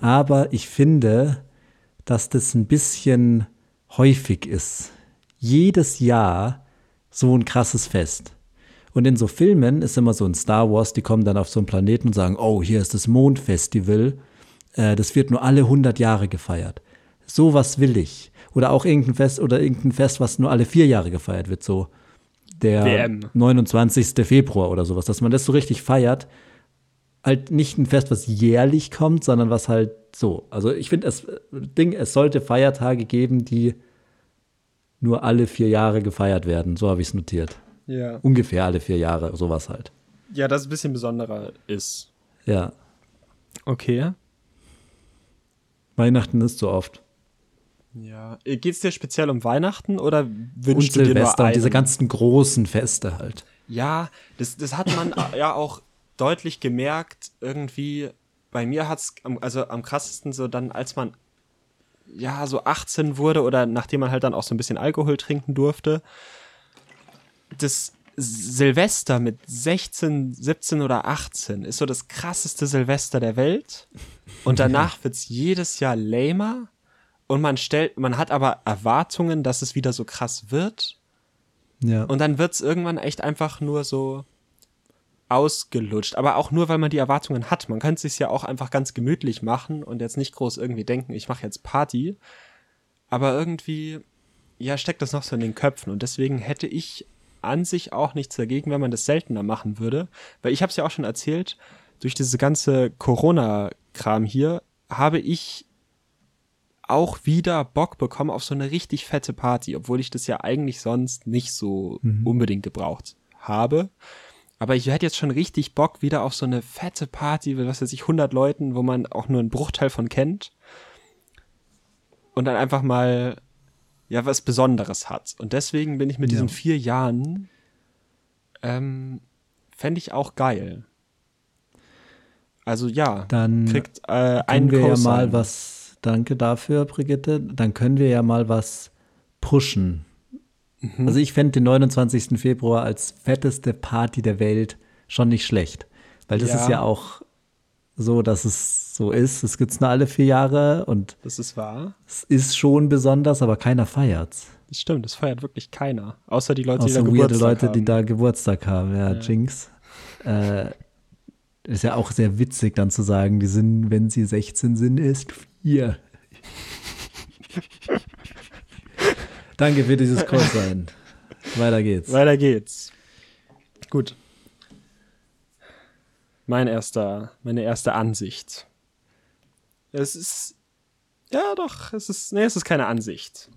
Aber ich finde, dass das ein bisschen häufig ist. Jedes Jahr so ein krasses Fest. Und in so Filmen ist immer so ein Star Wars, die kommen dann auf so einen Planeten und sagen, oh, hier ist das Mondfestival. Äh, das wird nur alle 100 Jahre gefeiert. Sowas will ich. Oder auch irgendein Fest oder irgendein Fest, was nur alle vier Jahre gefeiert wird, so der WM. 29. Februar oder sowas, dass man das so richtig feiert. Halt nicht ein Fest, was jährlich kommt, sondern was halt so. Also ich finde, es Ding, es sollte Feiertage geben, die nur alle vier Jahre gefeiert werden. So habe ich es notiert. Ja. Ungefähr alle vier Jahre, sowas halt. ja, dass es ein bisschen besonderer ist. Ja. Okay. Weihnachten ist so oft. Ja. Geht es dir speziell um Weihnachten oder Und wünschst du dir nur Silvester und diese einen? ganzen großen Feste halt. Ja, das, das hat man *laughs* ja auch deutlich gemerkt, irgendwie, bei mir hat's am, also am krassesten so dann, als man ja so 18 wurde oder nachdem man halt dann auch so ein bisschen Alkohol trinken durfte, das Silvester mit 16, 17 oder 18 ist so das krasseste Silvester der Welt. Und danach *laughs* wird's jedes Jahr lamer. Und man stellt, man hat aber Erwartungen, dass es wieder so krass wird. Ja. und dann wird's irgendwann echt einfach nur so ausgelutscht. Aber auch nur, weil man die Erwartungen hat. Man könnte es sich ja auch einfach ganz gemütlich machen und jetzt nicht groß irgendwie denken, ich mache jetzt Party. Aber irgendwie, ja, steckt das noch so in den Köpfen. Und deswegen hätte ich an sich auch nichts dagegen, wenn man das seltener machen würde. Weil ich habe es ja auch schon erzählt, durch diese ganze Corona-Kram hier habe ich auch wieder Bock bekommen auf so eine richtig fette Party, obwohl ich das ja eigentlich sonst nicht so unbedingt gebraucht habe. Aber ich hätte jetzt schon richtig Bock wieder auf so eine fette Party mit, was weiß ich, 100 Leuten, wo man auch nur einen Bruchteil von kennt. Und dann einfach mal, ja, was Besonderes hat. Und deswegen bin ich mit Ja. diesen vier Jahren, ähm, fände ich auch geil. Also ja, Dann kriegt äh, einen können wir ja mal was, danke dafür, Brigitte, dann können wir ja mal was pushen. Mhm. Also ich fände den 29. Februar als fetteste Party der Welt schon nicht schlecht. Weil das Ja. ist ja auch so, dass es so ist. Es gibt es nur alle vier Jahre und Das ist wahr. es ist schon besonders, aber keiner feiert's. Das stimmt, das feiert wirklich keiner. Außer die Leute, die da Außer weirde Geburtstag Leute, haben. die da Geburtstag haben. Ja, Jinx. Äh, ist ja auch sehr witzig dann zu sagen, die sind, wenn sie 16 sind, erst vier. *laughs* Danke für dieses Kurzsein. Weiter geht's. Weiter geht's. Gut. Mein erster, meine erste Ansicht. Es ist, ja doch, es ist, nee, es ist keine Ansicht.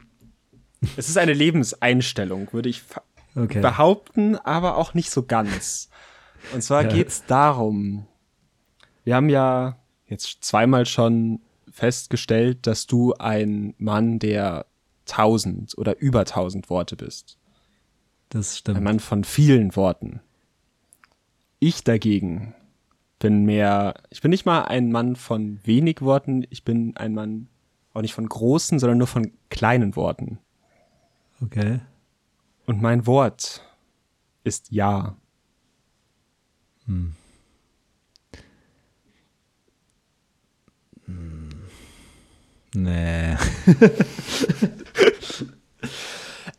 Es ist eine Lebenseinstellung, würde ich Okay. behaupten, aber auch nicht so ganz. Und zwar Ja. geht's darum, wir haben ja jetzt zweimal schon festgestellt, dass du ein Mann der tausend oder über tausend Worte bist. Das Ein stimmt. Mann von vielen Worten. Ich dagegen bin mehr, ich bin nicht mal ein Mann von wenig Worten, ich bin ein Mann auch nicht von großen, sondern nur von kleinen Worten. Okay. Und mein Wort ist Ja. Nee. *laughs*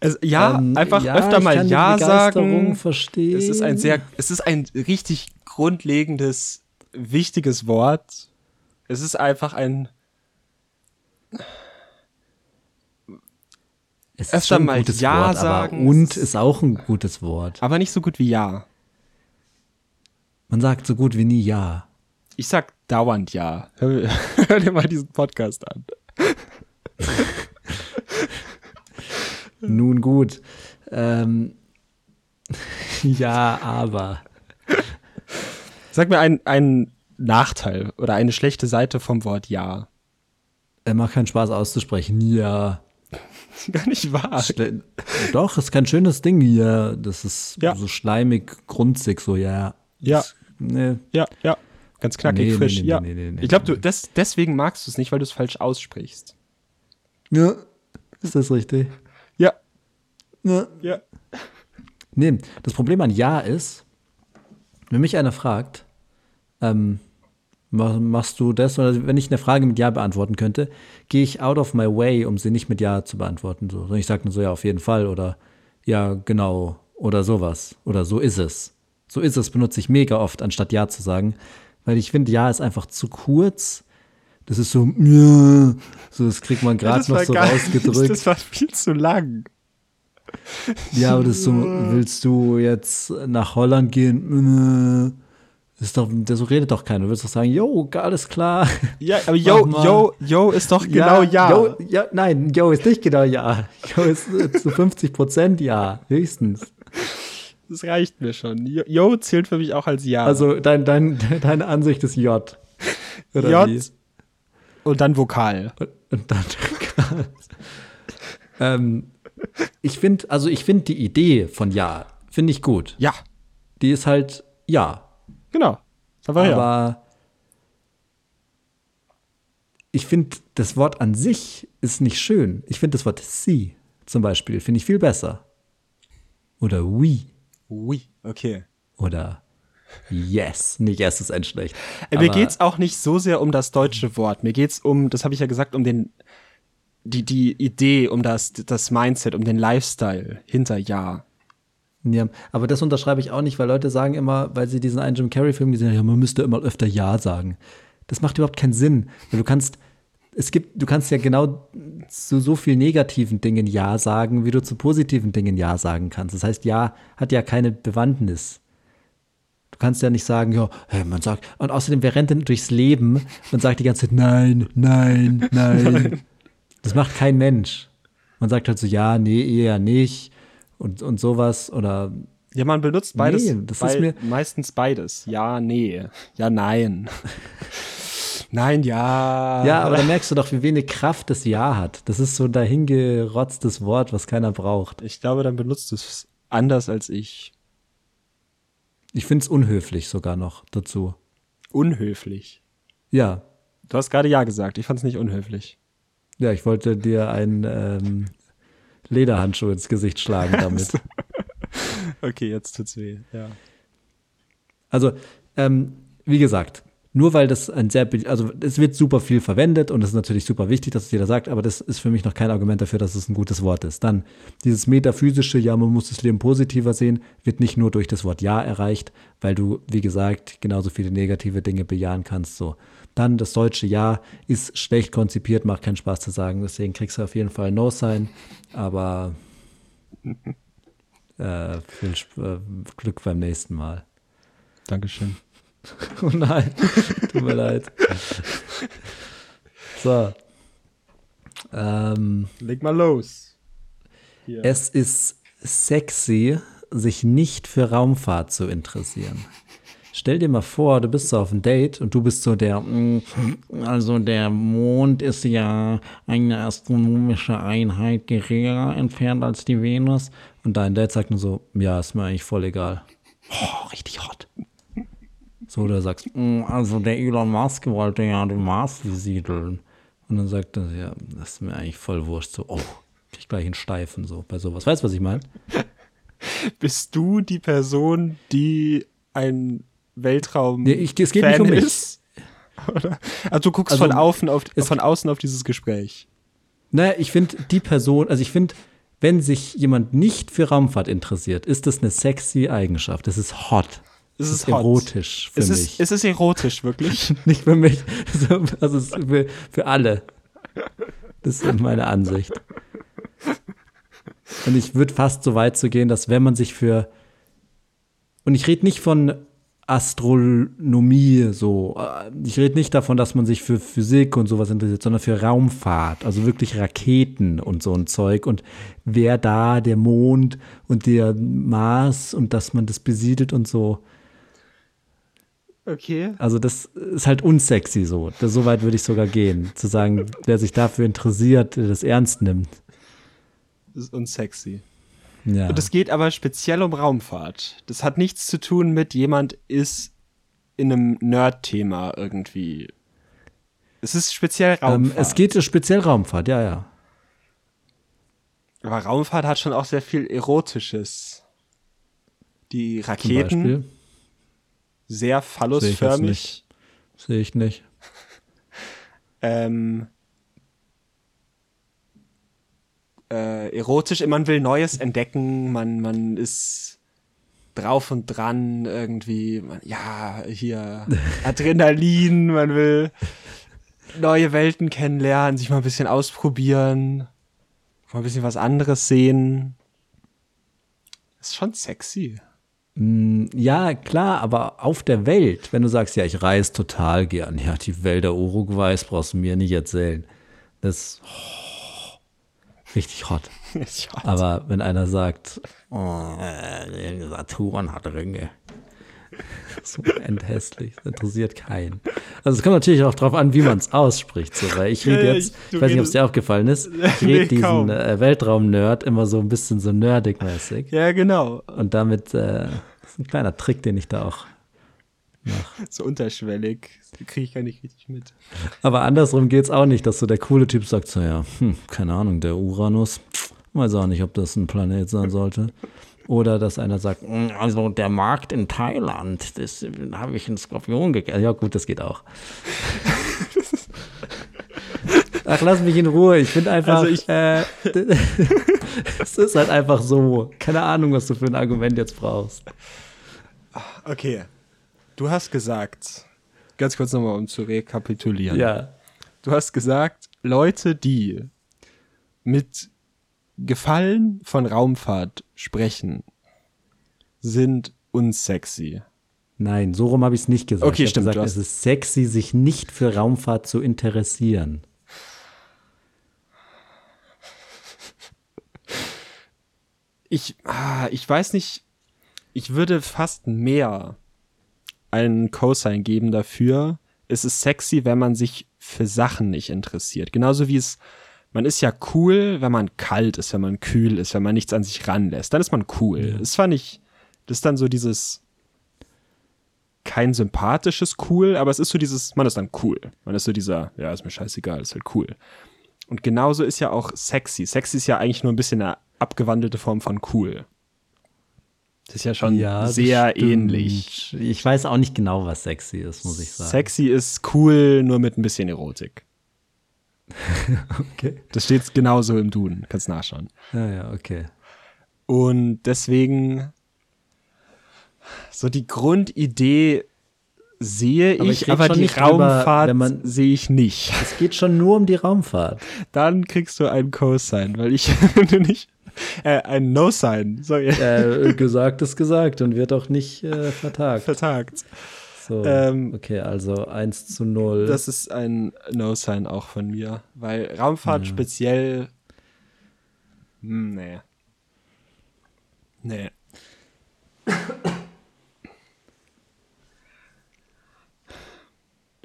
Es, ja, Ähm, einfach ja, öfter mal Ja sagen. verstehen. Es ist ein sehr, es ist ein richtig grundlegendes, wichtiges Wort. Es ist einfach ein, Es Öfter schon ein mal Ja Wort, sagen, Aber und ist auch ein gutes Wort. Aber nicht so gut wie ja. Man sagt so gut wie nie Ja. Ich sag dauernd ja. Hör, *laughs* hör dir mal diesen Podcast an. *laughs* Nun gut. Ähm, *laughs* ja, aber. Sag mir einen, einen Nachteil oder eine schlechte Seite vom Wort ja. Er macht keinen Spaß auszusprechen. Ja. *laughs* Gar nicht wahr. Schle Doch, ist kein schönes Ding hier. Das ist Ja. so schleimig, grunzig, so ja. Ja. Das, nee. Ja, ja. Ganz knackig, Nee, frisch. nee, ja. ich glaube, du des, deswegen magst du es nicht, weil du es falsch aussprichst. Ja. Ist das richtig? Ja. Ja. Nee, das Problem an Ja ist, wenn mich einer fragt, ähm, ma- machst du das, oder wenn ich eine Frage mit Ja beantworten könnte, gehe ich out of my way, um sie nicht mit Ja zu beantworten. So. Sondern ich sage nur so, ja, auf jeden Fall, oder ja, genau, oder sowas, oder so ist es. So ist es benutze ich mega oft, anstatt Ja zu sagen, weil ich finde, Ja ist einfach zu kurz. Das ist so, *laughs* so, das kriegt man gerade noch so *laughs* rausgedrückt. Das war viel zu lang. Ja, aber das ist so, willst du jetzt nach Holland gehen? Äh, Ist doch, so redet doch keiner. Du willst doch sagen, yo, alles klar. Ja, aber *laughs* yo, yo, yo ist doch genau ja. Yo, ja. Nein, yo ist nicht genau ja. Yo ist äh, zu 50 Prozent ja, höchstens. Das reicht mir schon. Yo, yo zählt für mich auch als ja. Also dein, dein, deine Ansicht ist J. Oder J wie? und dann Vokal. Und, und dann *laughs* ähm, ich finde, also ich finde die Idee von ja, finde ich gut. Ja, Die ist halt ja. genau. Aber, ja. Ich finde, das Wort an sich ist nicht schön. Ich finde das Wort sie zum Beispiel, finde ich viel besser. Oder we. Ui, okay. Oder yes. Nicht yes ist ein schlecht. Äh, mir Aber- geht's auch nicht so sehr um das deutsche Wort. Mir geht's um, das habe ich ja gesagt, um den, die, die Idee, um das, das Mindset, um den Lifestyle hinter Ja. Ja, aber das unterschreibe ich auch nicht, weil Leute sagen immer, weil sie diesen einen Jim Carrey-Film gesehen haben, ja, man müsste immer öfter Ja sagen. Das macht überhaupt keinen Sinn. Weil du kannst, es gibt, du kannst ja genau zu so vielen negativen Dingen Ja sagen, wie du zu positiven Dingen Ja sagen kannst. Das heißt, Ja hat ja keine Bewandtnis. Du kannst ja nicht sagen, ja, hey, man sagt, und außerdem, wer rennt denn durchs Leben und sagt die ganze Zeit, nein, nein, nein. *laughs* Das macht kein Mensch. Man sagt halt so, ja, nee, eher nicht und, und sowas oder Ja, man benutzt beides. Nee, das ist mir- meistens beides. Ja, nee. Ja, nein. *laughs* nein, ja. Ja, aber da merkst du doch, wie wenig Kraft das Ja hat. Das ist so ein dahingerotztes Wort, was keiner braucht. Ich glaube, dann benutzt du es anders als ich. Ich finde es unhöflich sogar noch dazu. Unhöflich. Ja, Du hast gerade Ja gesagt. Ich fand es nicht unhöflich. Ja, ich wollte dir einen ähm, Lederhandschuh ins Gesicht schlagen *laughs* damit. Okay, jetzt tut's weh. Ja. Also, ähm, wie gesagt, nur weil das ein sehr, also es wird super viel verwendet und es ist natürlich super wichtig, dass es jeder sagt, aber das ist für mich noch kein Argument dafür, dass es ein gutes Wort ist. Dann dieses metaphysische, ja, man muss das Leben positiver sehen, wird nicht nur durch das Wort Ja erreicht, weil du, wie gesagt, genauso viele negative Dinge bejahen kannst. So. Dann das deutsche Ja ist schlecht konzipiert, macht keinen Spaß zu sagen, deswegen kriegst du auf jeden Fall No sein, aber *laughs* äh, viel äh, Glück beim nächsten Mal. Dankeschön. *laughs* Oh nein, tut mir leid. So. Ähm, Leg mal los. es ist sexy, sich nicht für Raumfahrt zu interessieren. Stell dir mal vor, du bist so auf einem Date und du bist so der, "Mm, also der Mond ist ja eine astronomische Einheit geringer entfernt als die Venus. Und dein Date sagt nur so, ja, ist mir eigentlich voll egal. Oh, richtig hot. So, oder sagst, "Mm, also der Elon Musk wollte ja den Mars besiedeln. Und dann sagt er, ja, das ist mir eigentlich voll wurscht. So, oh, krieg gleich einen Steifen, so bei sowas. Weißt du, was ich meine? *laughs* Bist du die Person, die ein Weltraum Nee, ich- es geht nicht Fan um mich. ist? *laughs* Oder? Also du guckst Also, von, außen auf, von außen auf dieses Gespräch. Naja, ich finde die Person, also ich finde, wenn sich jemand nicht für Raumfahrt interessiert, ist das eine sexy Eigenschaft. Das ist hot. Es ist ist erotisch für Es mich. ist, es ist erotisch, wirklich. *laughs* nicht für mich, so, also ist für, für alle. Das ist meine Ansicht. Und ich würde fast so weit zu gehen, dass wenn man sich für und ich rede nicht von Astronomie so. Ich rede nicht davon, dass man sich für Physik und sowas interessiert, sondern für Raumfahrt, also wirklich Raketen und so ein Zeug und wer da der Mond und der Mars und dass man das besiedelt und so. Okay. Also das ist halt unsexy so. Das, so weit würde ich sogar gehen, zu sagen, wer sich dafür interessiert, das ernst nimmt. Das ist unsexy. Ja. Und es geht aber speziell um Raumfahrt. Das hat nichts zu tun mit jemand ist in einem Nerd-Thema irgendwie. Es ist speziell Raumfahrt. Ähm, es geht speziell Raumfahrt, ja, ja. Aber Raumfahrt hat schon auch sehr viel Erotisches. Die Zum Raketen, Beispiel. Sehr phallusförmig. Sehe ich nicht. *laughs* Ähm, äh, erotisch, man will Neues entdecken, man, man ist drauf und dran irgendwie, man, ja, hier *laughs* Adrenalin, man will neue Welten kennenlernen, sich mal ein bisschen ausprobieren, mal ein bisschen was anderes sehen. Ist schon sexy. Mm, Ja, klar, aber auf der Welt, wenn du sagst, ja, ich reise total gern, ja, die Wälder Uruguays brauchst du mir nicht erzählen. Das ist oh, *laughs* richtig *laughs* hot. Aber wenn einer sagt, oh, äh, Saturn hat Ringe. *laughs* So endhässlich, das interessiert keinen. Also es kommt natürlich auch drauf an, wie man es ausspricht. So, weil ich rede jetzt, ich weiß nicht, ob es dir aufgefallen ist, *laughs* ich Nee, rede diesen kaum. äh, Weltraum-Nerd immer so ein bisschen so nerdig-mäßig. Ja, genau. Und damit, äh, ist ein kleiner Trick, den ich da auch mache. So unterschwellig. Kriege ich gar nicht richtig mit. Aber andersrum geht's auch nicht, dass so der coole Typ sagt, so ja, hm, keine Ahnung, der Uranus, weiß auch nicht, ob das ein Planet sein sollte. Oder dass einer sagt, "Hm, also der Markt in Thailand, das da habe ich einen Skorpion gegessen. Ja gut, das geht auch. *laughs* Ach, lass mich in Ruhe. Ich finde einfach, Also ich- äh, *laughs* es ist halt einfach so. Keine Ahnung, was du für ein Argument jetzt brauchst. Okay. Du hast gesagt, ganz kurz nochmal, um zu rekapitulieren. Ja. Du hast gesagt, Leute, die mit Gefallen von Raumfahrt sprechen, sind unsexy. Nein, so rum habe ich es nicht gesagt. Okay, ich stimmt, gesagt, es ist sexy, sich nicht für Raumfahrt zu interessieren. Ich, ah, ich weiß nicht, ich würde fast mehr einen Cosign geben dafür. Es ist sexy, wenn man sich für Sachen nicht interessiert. Genauso wie es, man ist ja cool, wenn man kalt ist, wenn man kühl ist, wenn man nichts an sich ranlässt. Dann ist man cool. Das fand ich, das ist dann so dieses kein sympathisches cool, aber es ist so dieses, man ist dann cool. Man ist so dieser, ja, ist mir scheißegal, ist halt cool. Und genauso ist ja auch sexy. Sexy ist ja eigentlich nur ein bisschen eine abgewandelte Form von cool. Das ist ja schon das sehr stimmt. ähnlich. Ich weiß auch nicht genau, was sexy ist, muss ich sagen. Sexy ist cool, nur mit ein bisschen Erotik. *laughs* Okay. Das steht genauso im Duden, kannst nachschauen. Ja, ja, okay. Und deswegen, so die Grundidee sehe Aber ich, ich aber die drüber, Raumfahrt man- sehe ich nicht. Es geht schon nur um die Raumfahrt. Dann kriegst du einen Cosign, weil ich *laughs* nicht, äh, ein No-Sign, sorry, Äh, gesagt ist gesagt und wird auch nicht äh, vertagt. vertagt. So, Ähm, okay, also 1 zu 0. Das ist ein No-Sign auch von mir, weil Raumfahrt speziell, hm, nee. Nee.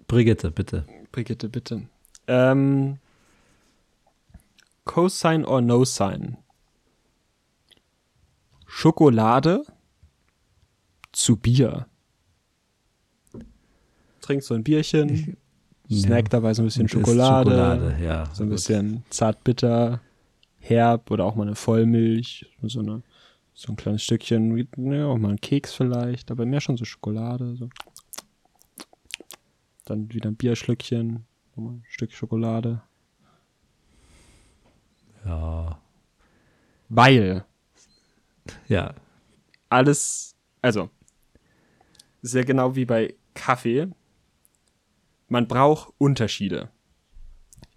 Brigitte, bitte. Brigitte, bitte. Ähm, Cosign or No Sign? Schokolade zu Bier. Trinkst so ein Bierchen, snack dabei so ein bisschen Schokolade, Schokolade, ja. so ein gut. bisschen zartbitter, herb oder auch mal eine Vollmilch, so, eine, so ein kleines Stückchen, ja, auch mal ein Keks vielleicht, aber mehr schon so Schokolade. So. Dann wieder ein Bierschlückchen, nochmal ein Stück Schokolade. Ja. Weil Ja. alles, also, sehr genau wie bei Kaffee, man braucht Unterschiede.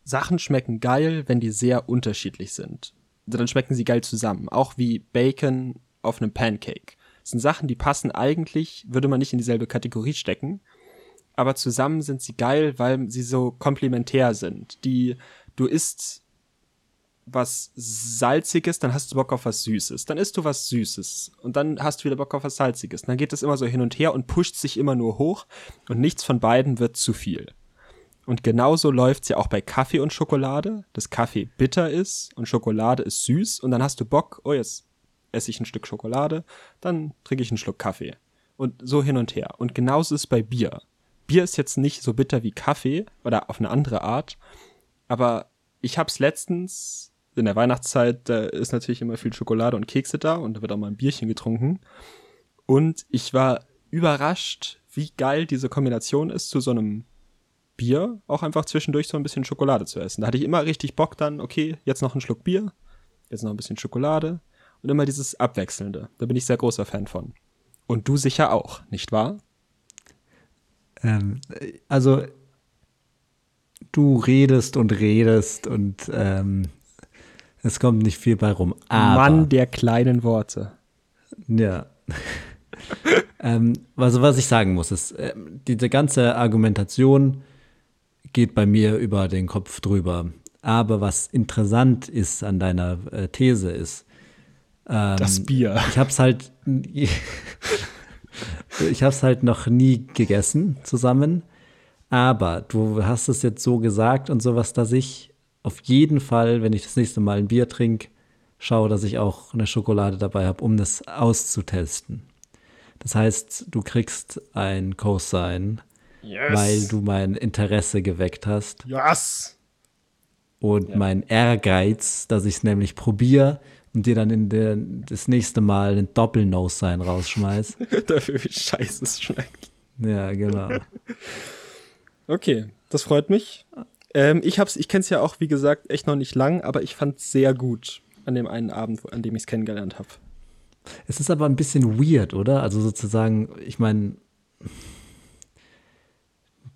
Sachen schmecken geil, wenn die sehr unterschiedlich sind. dann schmecken sie geil zusammen. Auch wie Bacon auf einem Pancake. Das sind Sachen, die passen eigentlich, würde man nicht in dieselbe Kategorie stecken, aber zusammen sind sie geil, weil sie so komplementär sind. Die, du isst was Salziges, dann hast du Bock auf was Süßes. Dann isst du was Süßes und dann hast du wieder Bock auf was Salziges. dann geht es immer so hin und her und pusht sich immer nur hoch und nichts von beiden wird zu viel. Und genauso läuft's ja auch bei Kaffee und Schokolade, dass Kaffee bitter ist und Schokolade ist süß und dann hast du Bock, oh jetzt esse ich ein Stück Schokolade, dann trinke ich einen Schluck Kaffee. Und so hin und her. Und genauso ist es bei Bier. Bier ist jetzt nicht so bitter wie Kaffee oder auf eine andere Art, aber ich hab's letztens in der Weihnachtszeit, da ist natürlich immer viel Schokolade und Kekse da und da wird auch mal ein Bierchen getrunken. Und ich war überrascht, wie geil diese Kombination ist zu so einem Bier, auch einfach zwischendurch so ein bisschen Schokolade zu essen. Da hatte ich immer richtig Bock dann, okay, jetzt noch ein Schluck Bier, jetzt noch ein bisschen Schokolade und immer dieses Abwechselnde. Da bin ich sehr großer Fan von. Und du sicher auch, nicht wahr? Ähm, also, du redest und redest und ähm, es kommt nicht viel bei rum. Aber, Mann der kleinen Worte. Ja. *laughs* ähm, also was ich sagen muss, ist, äh, diese ganze Argumentation geht bei mir über den Kopf drüber. Aber was interessant ist an deiner äh, These ist, ähm, das Bier. Ich hab's halt, *laughs* ich hab's halt noch nie gegessen zusammen. Aber du hast es jetzt so gesagt und sowas, dass ich auf jeden Fall, wenn ich das nächste Mal ein Bier trinke, schaue, dass ich auch eine Schokolade dabei habe, um das auszutesten. Das heißt, du kriegst ein Cosign, yes. weil du mein Interesse geweckt hast. Yes. Und ja. mein Ehrgeiz, dass ich es nämlich probiere und dir dann in der, das nächste Mal ein Doppel-Nose sein rausschmeiß. *laughs* Dafür, wie scheiße es schmeckt. Ja, genau. *laughs* okay, das freut mich. Ähm, ich hab's, ich kenn's ja auch, wie gesagt, echt noch nicht lang, aber ich fand's sehr gut an dem einen Abend, an dem ich es kennengelernt habe. Es ist aber ein bisschen weird, oder? Also sozusagen, ich meine,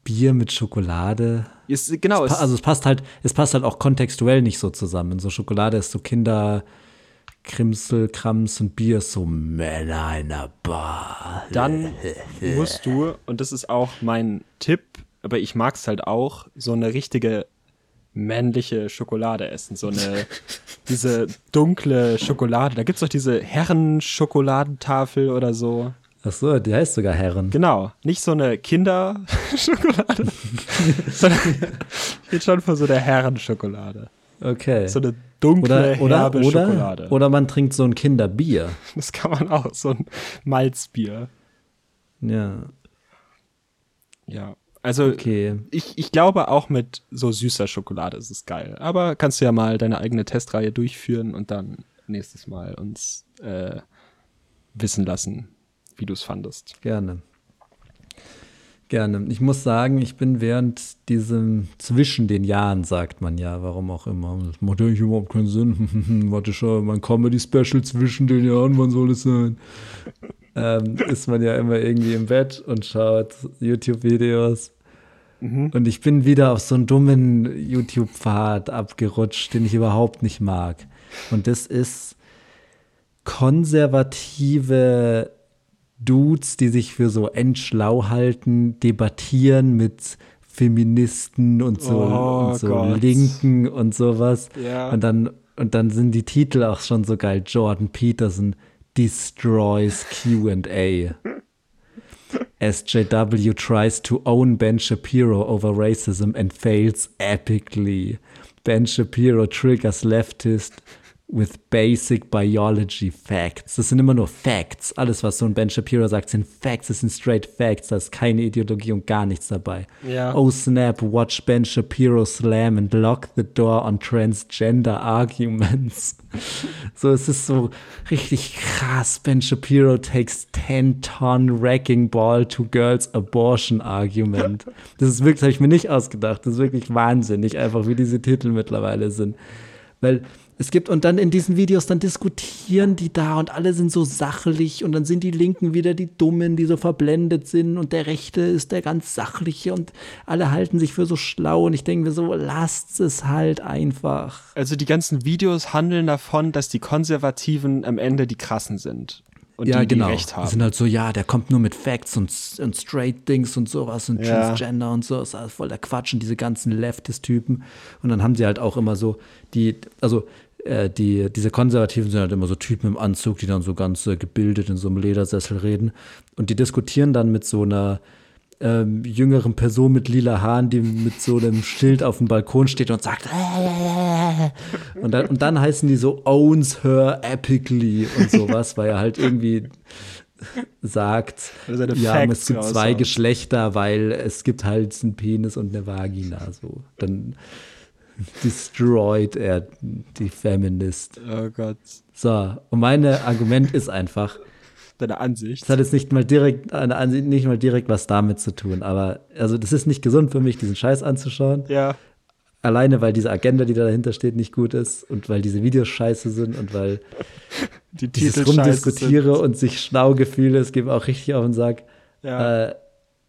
Bier mit Schokolade. Ist, genau. Es also es passt halt, es passt halt auch kontextuell nicht so zusammen. So Schokolade ist so Kinder, Krimsel, Krams und Bier ist so Männer in der Bar. Dann musst du, und das ist auch mein Tipp, aber ich mag es halt auch, so eine richtige männliche Schokolade essen. So eine, *laughs* diese dunkle Schokolade. Da gibt es doch diese Herren-Schokoladentafel oder so. Ach so, die heißt sogar Herren. Genau, nicht so eine Kinderschokolade, *laughs* sondern geht schon vor so der Herrenschokolade. Okay. So eine dunkle, oder, oder, herbe oder, Schokolade. Oder man trinkt so ein Kinderbier. Das kann man auch, so ein Malzbier. Ja. Ja, also okay. ich, ich glaube auch mit so süßer Schokolade ist es geil. Aber kannst du ja mal deine eigene Testreihe durchführen und dann nächstes Mal uns äh, wissen lassen, wie du es fandest. Gerne. Gerne. Ich muss sagen, ich bin während diesem zwischen den Jahren, sagt man ja, warum auch immer. Das macht ja überhaupt keinen Sinn. *laughs* Warte schon, mein Comedy-Special zwischen den Jahren, wann soll es sein? ähm, ist man ja immer irgendwie im Bett und schaut YouTube-Videos. Mhm. Und ich bin wieder auf so einen dummen YouTube-Pfad abgerutscht, den ich überhaupt nicht mag. Und das ist konservative Dudes, die sich für so endschlau halten, debattieren mit Feministen und so, oh, und so Linken und sowas. Ja. Und dann und dann sind die Titel auch schon so geil. Jordan Peterson destroys Q&A. *laughs* SJW tries to own Ben Shapiro over racism and fails epically. Ben Shapiro triggers leftist with basic biology facts. Das sind immer nur Facts. Alles, was so ein Ben Shapiro sagt, sind Facts. Das sind straight Facts. Da ist keine Ideologie und gar nichts dabei. Ja. Oh snap, watch Ben Shapiro slam and lock the door on transgender arguments. *laughs* so, es ist so richtig krass. Ben Shapiro takes 10 ton wrecking ball to girls abortion argument. Das ist wirklich, habe ich mir nicht ausgedacht. Das ist wirklich wahnsinnig, einfach wie diese Titel mittlerweile sind. Weil Es gibt, und dann in diesen Videos, dann diskutieren die da und alle sind so sachlich und dann sind die Linken wieder die Dummen, die so verblendet sind und der Rechte ist der ganz sachliche und alle halten sich für so schlau und ich denke mir so, lasst es halt einfach. Also die ganzen Videos handeln davon, dass die Konservativen am Ende die krassen sind. Und ja, die, genau. die recht haben. Die sind halt so, ja, der kommt nur mit Facts und, und Straight-Dings und sowas und Ja. Transgender und so. ist alles voll der Quatsch und diese ganzen Leftist-Typen. Und dann haben sie halt auch immer so die, also äh, die, diese Konservativen sind halt immer so Typen im Anzug, die dann so ganz äh, gebildet in so einem Ledersessel reden. Und die diskutieren dann mit so einer ähm, jüngeren Person mit lila Haaren, die mit so einem Schild auf dem Balkon steht und sagt, "Äh." und dann, und dann heißen die so owns her epically und sowas, weil er halt irgendwie sagt, Facts es gibt zwei raushaut. Geschlechter, weil es gibt halt einen Penis und eine Vagina, so. Dann destroyed er die Feminist. oh Gott. So, und mein Argument ist einfach, Deine Ansicht. es hat jetzt nicht mal direkt eine Ansicht, nicht mal direkt was damit zu tun, aber also das ist nicht gesund für mich, diesen Scheiß anzuschauen. Ja. Alleine, weil diese Agenda, die da dahinter steht, nicht gut ist und weil diese Videos scheiße sind und weil *laughs* Die dieses Titel Rumdiskutiere und sich schlau Gefühle, es gibt auch richtig auf den Sack, Ja. äh,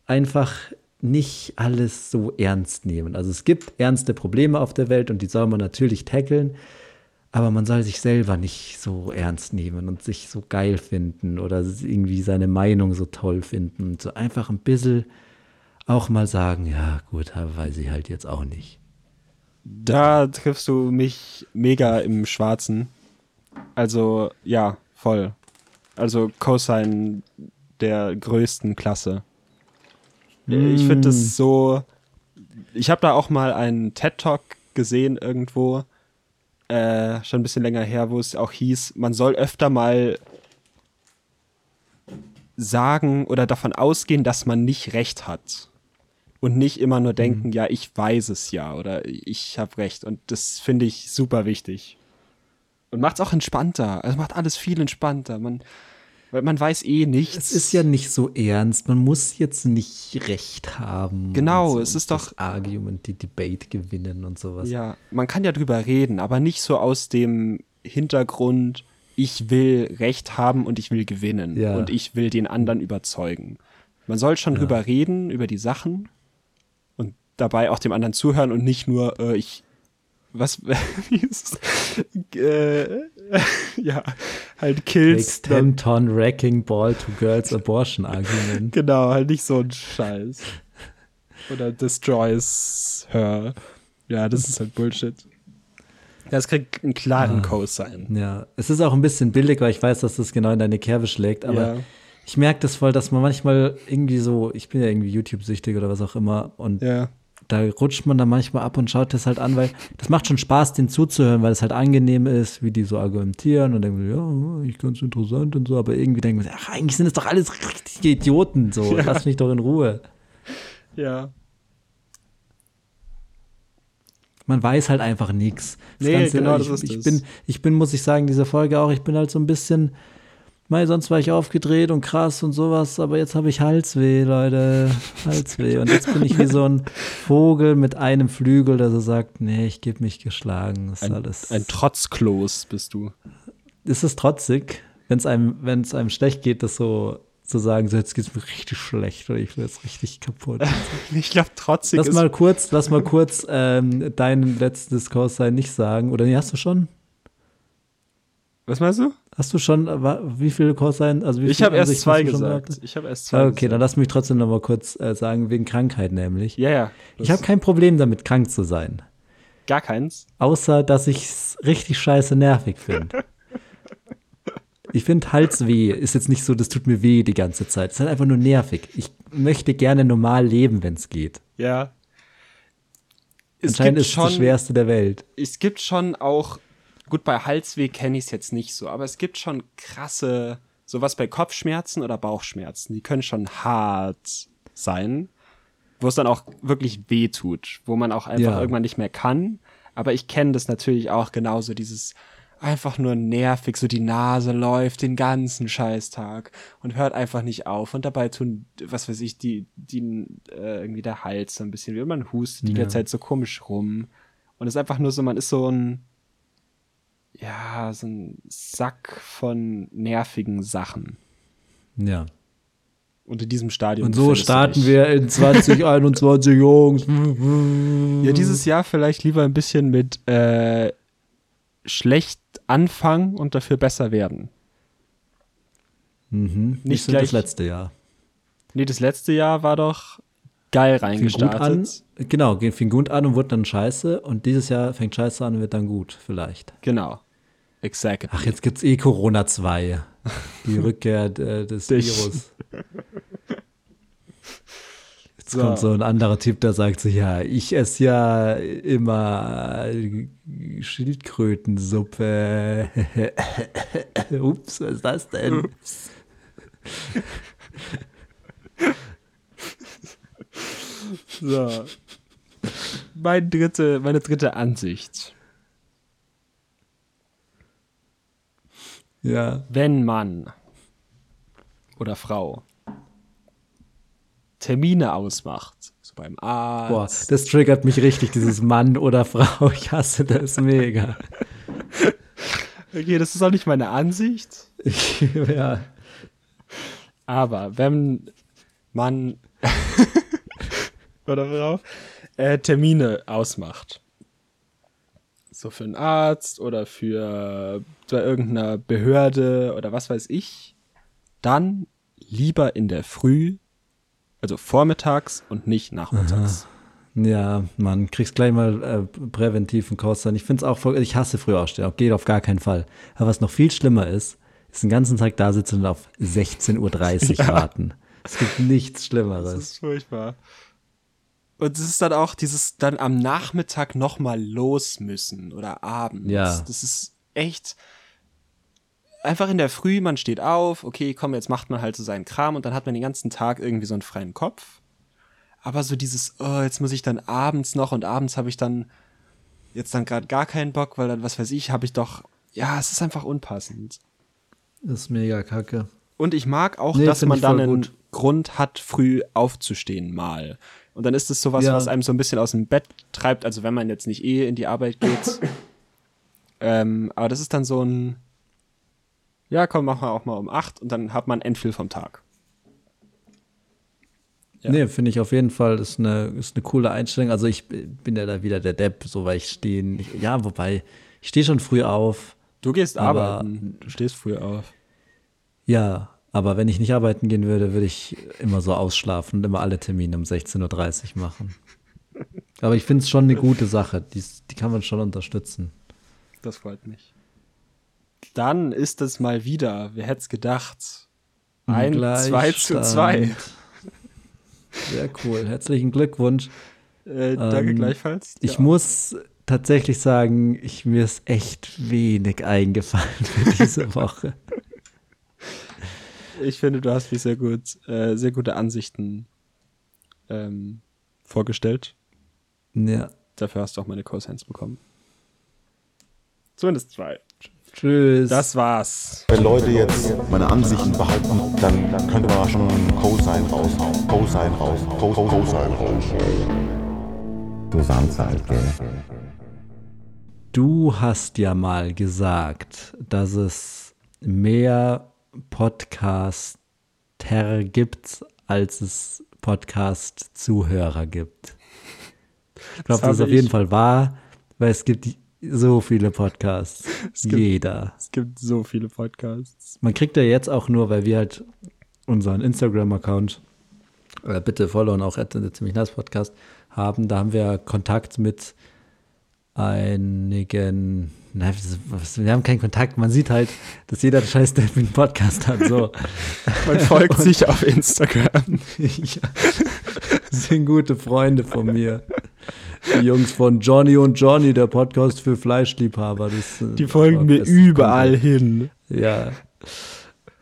einfach nicht alles so ernst nehmen. Also es gibt ernste Probleme auf der Welt und die soll man natürlich tackeln, aber man soll sich selber nicht so ernst nehmen und sich so geil finden oder irgendwie seine Meinung so toll finden und so einfach ein bisschen auch mal sagen, ja gut, weiß ich halt jetzt auch nicht. Da triffst du mich mega im Schwarzen. Also, ja, voll. Also Cosine der größten Klasse. Ich finde es so. Ich habe da auch mal einen TED-Talk gesehen irgendwo. Äh, schon ein bisschen länger her, wo es auch hieß, man soll öfter mal sagen oder davon ausgehen, dass man nicht recht hat. Und nicht immer nur denken, ja, ich weiß es ja oder ich habe recht. Und das finde ich super wichtig. Und macht es auch entspannter. Also macht alles viel entspannter. Man, weil man weiß eh nichts. Es ist ja nicht so ernst. Man muss jetzt nicht recht haben. Genau, so, es ist doch- Argument, die Debate gewinnen und sowas. Ja, man kann ja drüber reden, aber nicht so aus dem Hintergrund, ich will Recht haben und ich will gewinnen Ja. und ich will den anderen überzeugen. Man soll schon drüber reden, über die Sachen und dabei auch dem anderen zuhören und nicht nur, äh, ich, was, *laughs* wie ist? Äh, *laughs* ja, halt Kills. 10 Ton Wrecking Ball to Girls Abortion Argument. Genau, halt nicht so ein Scheiß. Oder destroys her. Ja, das ist halt Bullshit. Das kriegt einen klaren Cosine. Ja, es ist auch ein bisschen billig, weil ich weiß, dass das genau in deine Kerbe schlägt, aber Ja. ich merke das voll, dass man manchmal irgendwie so, ich bin ja irgendwie YouTube-süchtig oder was auch immer und Ja. Da rutscht man dann manchmal ab und schaut das halt an, weil das macht schon Spaß, denen zuzuhören, weil es halt angenehm ist, wie die so argumentieren und denken, ja, eigentlich ganz interessant und so, aber irgendwie denken wir, ach, eigentlich sind es doch alles richtige Idioten, so, Ja. lass mich doch in Ruhe. Ja. Man weiß halt einfach nichts. Nee, genau, ich, das ist ich bin, ich bin, muss ich sagen, diese Folge auch, ich bin halt so ein bisschen, Mei, sonst war ich aufgedreht und krass und sowas, aber jetzt habe ich Halsweh, Leute. *laughs* Halsweh. Und jetzt bin ich wie so ein Vogel mit einem Flügel, der so sagt, nee, ich gebe mich geschlagen. Ist Ein, alles. ein Trotzklos bist du. ist es trotzig, wenn es einem, es einem schlecht geht, das so zu sagen, so jetzt geht's mir richtig schlecht oder ich bin jetzt richtig kaputt. *laughs* Ich glaube, trotzig lass ist. mal kurz, lass mal kurz ähm, deinen letzten Diskurs sein nicht sagen. Oder nee, hast du schon? was meinst du? Hast du schon, wa- wie viele sein? Also wie Ich habe erst zwei schon gesagt. Ich habe erst zwei. Okay, dann gesagt. lass mich trotzdem noch mal kurz äh, sagen, wegen Krankheit nämlich. Ja, ja. Ich habe kein Problem damit, krank zu sein. gar keins. Außer, dass ich es richtig scheiße nervig finde. Ich finde Halsweh ist jetzt nicht so, das tut mir weh die ganze Zeit. Es ist halt einfach nur nervig. Ich möchte gerne normal leben, wenn es geht. Ja. Es Anscheinend ist es das Schwerste der Welt. es gibt schon auch, gut, bei Halsweh kenne ich es jetzt nicht so, aber es gibt schon krasse, sowas bei Kopfschmerzen oder Bauchschmerzen, die können schon hart sein, wo es dann auch wirklich weh tut, wo man auch einfach Ja. irgendwann nicht mehr kann. Aber ich kenne das natürlich auch genauso, dieses einfach nur nervig, so die Nase läuft den ganzen Scheißtag und hört einfach nicht auf. Und dabei tun, was weiß ich, die, die äh, irgendwie der Hals so ein bisschen, wie man hustet die Ja. ganze Zeit so komisch rum. Und es ist einfach nur so, man ist so ein, ja, so ein Sack von nervigen Sachen. Ja. Und in diesem Stadium. Und so starten wir in *laughs* 2021, Jungs. Ja, dieses Jahr vielleicht lieber ein bisschen mit äh, schlecht anfangen und dafür besser werden. Mhm. Nicht Nicht gleich- das letzte Jahr. Nee, das letzte Jahr war doch geil Fing gut an. reingestartet. Genau, ge- fing gut an und wurde dann scheiße. Und dieses Jahr fängt scheiße an und wird dann gut, vielleicht. Genau. Exactly. Ach, jetzt gibt's eh Corona 2. Die *laughs* Rückkehr äh, des. Virus. Jetzt So. kommt so ein anderer Typ, der sagt so, ja, ich esse ja immer Schildkrötensuppe. *laughs* Ups, was ist das denn? So. Mein dritte, meine dritte Ansicht. Ja. Wenn Mann oder Frau Termine ausmacht, so beim Arzt, Boah, das triggert mich richtig, dieses *laughs* Mann oder Frau. Ich hasse das mega. okay, das ist auch nicht meine Ansicht, *laughs* ja. aber wenn Mann *laughs* oder Frau äh, Termine ausmacht, so für einen Arzt oder für bei irgendeiner Behörde oder was weiß ich, dann lieber in der Früh, also vormittags und nicht nachmittags. Ja, man kriegst gleich mal äh, präventiven Kurs Ich finde es auch voll, ich hasse früh aufstehen, geht auf gar keinen Fall. Aber was noch viel schlimmer ist, ist den ganzen Tag da sitzen und auf 16.30 Uhr *laughs* warten. Es gibt nichts Das Schlimmeres. ist furchtbar. Und es ist dann auch dieses dann am Nachmittag noch mal los müssen oder abends. Ja. Das ist echt einfach in der Früh, man steht auf, okay, komm, jetzt macht man halt so seinen Kram und dann hat man den ganzen Tag irgendwie so einen freien Kopf. Aber so dieses, oh, jetzt muss ich dann abends noch und abends habe ich dann jetzt dann gerade gar keinen Bock, weil dann, was weiß ich, habe ich doch, ja, es ist einfach unpassend. Das ist mega kacke. Und ich mag auch, Nee, dass man dann einen gut. Grund hat, früh aufzustehen mal. Und dann ist es sowas, Ja. was einem so ein bisschen aus dem Bett treibt, also wenn man jetzt nicht eh in die Arbeit geht. ähm, aber das ist dann so ein, ja, komm, machen wir auch mal um acht und dann hat man Endfil vom Tag. Ja. Nee, finde ich auf jeden Fall, ist eine, ist eine coole Einstellung. Also ich bin ja da wieder der Depp, so weil ich stehen, ja, wobei, ich stehe schon früh auf. Du gehst Aber- arbeiten, du stehst früh auf. Ja, aber wenn ich nicht arbeiten gehen würde, würde ich immer so ausschlafen und immer alle Termine um 16.30 Uhr machen. Aber ich finde es schon eine gute Sache. Die, die kann man schon unterstützen. Das freut mich. Dann ist es mal wieder, wer hätte es gedacht, ein 2 zu 2. Gleichstand. Sehr cool. Herzlichen Glückwunsch. Äh, danke Ähm, gleichfalls. Ich Ja. muss tatsächlich sagen, ich, mir ist echt wenig eingefallen für diese *laughs* Woche. Ich finde, du hast mich sehr gut, äh, sehr gute Ansichten ähm, vorgestellt. Ja. Dafür hast du auch meine Cosigns bekommen. Zumindest zwei. Tschüss. Das war's. Wenn Leute jetzt meine Ansichten behaupten, dann, dann könnte man schon Cosine raushauen. Cosine raus. Co- Co- Cosine raus. Du Samstag, gell? Du hast ja mal gesagt, dass es mehr Podcaster gibt, als es Podcast-Zuhörer gibt. Ich glaube, das, ist habe auf jeden Fall wahr, weil es gibt so viele Podcasts. *laughs* gibt- Jeder. Es gibt so viele Podcasts. Man kriegt ja jetzt auch nur, weil wir halt unseren Instagram-Account, äh, bitte followen auch ziemlich nice Podcast, haben. Da haben wir Kontakt mit einigen, was- wir haben keinen Kontakt, man sieht halt, dass jeder scheiß Depp einen Podcast hat, so. Man folgt *laughs* sich auf Instagram. *laughs* ja. Sind gute Freunde von mir. Die Jungs von Johnny und Johnny, der Podcast für Fleischliebhaber. Das, äh, Die folgen mir überall kommt- hin. Ja.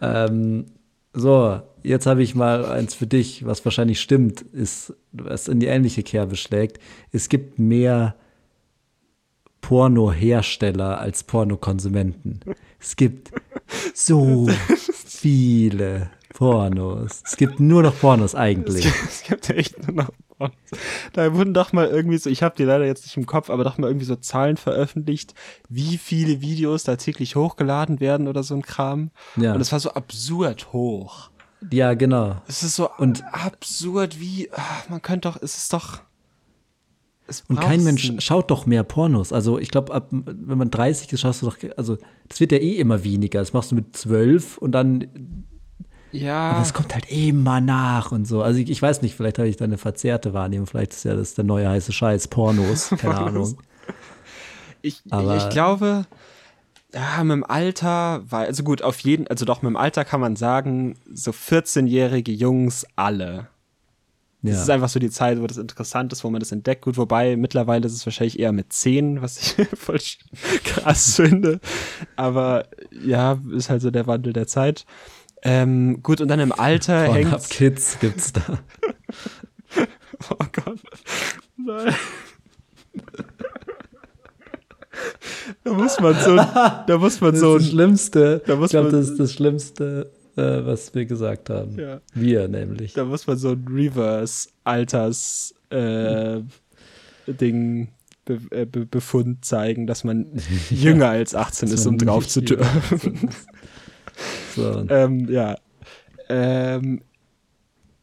Ähm, so, jetzt habe ich mal eins für dich, was wahrscheinlich stimmt, ist, was in die ähnliche Kerbe schlägt. Es gibt mehr Pornohersteller als Pornokonsumenten. Es gibt so viele Pornos. Es gibt nur noch Pornos eigentlich. Es gibt echt nur noch Da wurden doch mal irgendwie so, ich habe die leider jetzt nicht im Kopf, aber doch mal irgendwie so Zahlen veröffentlicht, wie viele Videos da täglich hochgeladen werden oder so ein Kram. Ja. Und es war so absurd hoch. Ja, genau. Es ist so Und- absurd wie, ah, man könnte doch, es ist doch. Und kein Mensch nicht. schaut doch mehr Pornos. Also ich glaube, ab wenn man 30 ist, schaust du doch, also das wird ja eh immer weniger. Das machst du mit 12 und dann, Ja. aber es kommt halt immer nach und so. Also ich, ich weiß nicht, vielleicht habe ich da eine verzerrte Wahrnehmung. Vielleicht ist ja das der neue heiße Scheiß, Pornos, *laughs* keine Ahnung. Ich, Aber- ich glaube, ja, mit dem Alter war, also gut, auf jeden, also doch mit dem Alter kann man sagen, so 14-jährige Jungs alle. Das Ja. ist einfach so die Zeit, wo das interessant ist, wo man das entdeckt. Gut, wobei mittlerweile ist es wahrscheinlich eher mit 10, was ich *laughs* voll krass finde. Aber ja, ist halt so der Wandel der Zeit. Ähm, gut, und dann im Alter Pornhub hängt. Kids gibt's da. *laughs* Oh Gott. Nein. Da muss man so, da muss man Das so, das Schlimmste. da muss ich glaube, das ist das Schlimmste, äh, was wir gesagt haben. Ja. Wir nämlich. da muss man so ein Reverse-Alters, äh, Be äh, Be Befund zeigen, dass man *laughs* jünger als 18 ist, um drauf zu dürfen. So, ähm, ja. Ähm,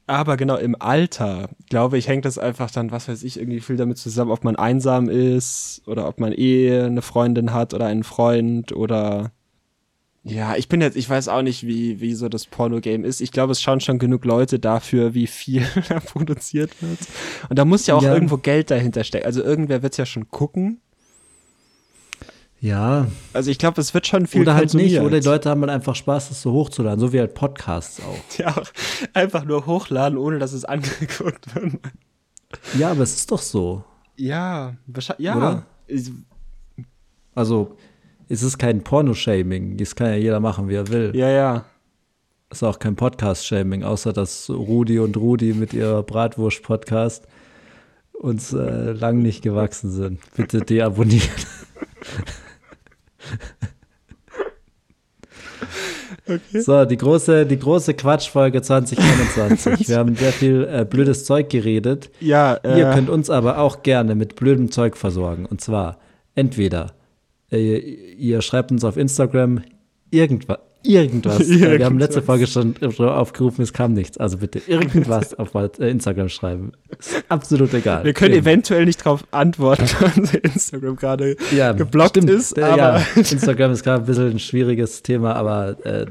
aber genau im Alter, glaube ich, hängt das einfach dann, was weiß ich, irgendwie viel damit zusammen, ob man einsam ist oder ob man eh eine Freundin hat oder einen Freund oder ja, ich bin jetzt, ich weiß auch nicht, wie, wie so das Porno-Game ist. Ich glaube, es schauen schon genug Leute dafür, wie viel *laughs* da produziert wird. Und da muss ja auch Ja. irgendwo Geld dahinter stecken. Also irgendwer wird es ja schon gucken. ja, Also ich glaube, es wird schon viel oder halt nicht. Oder die Leute haben halt einfach Spaß, das so hochzuladen. So wie halt Podcasts auch. *laughs* Ja, einfach nur hochladen, ohne dass es *laughs* angeguckt wird. Ja, aber es ist doch so. Ja, wahrscheinlich, ja. Oder? Also, es ist kein Porno-Shaming. Das kann ja jeder machen, wie er will. Ja, ja. Es ist auch kein Podcast-Shaming, außer dass Rudi und Rudi mit ihrer Bratwurst-Podcast uns äh, lang nicht gewachsen sind. Bitte deabonnieren. *laughs* Okay. So, die große, die große Quatschfolge 2021. *laughs* Wir haben sehr viel äh, blödes Zeug geredet. Ja, äh, Ihr könnt uns aber auch gerne mit blödem Zeug versorgen. Und zwar entweder äh, ihr schreibt uns auf Instagram irgendwas. Irgendwas. *laughs* Äh, Wir haben letzte Folge schon aufgerufen, es kam nichts. Also bitte irgendwas *laughs* auf äh, Instagram schreiben. Ist absolut egal. wir können Eben. eventuell nicht darauf antworten, *laughs* weil Instagram gerade ja, geblockt stimmt. ist, Äh, aber ja, Instagram ist gerade ein bisschen ein schwieriges Thema, aber äh,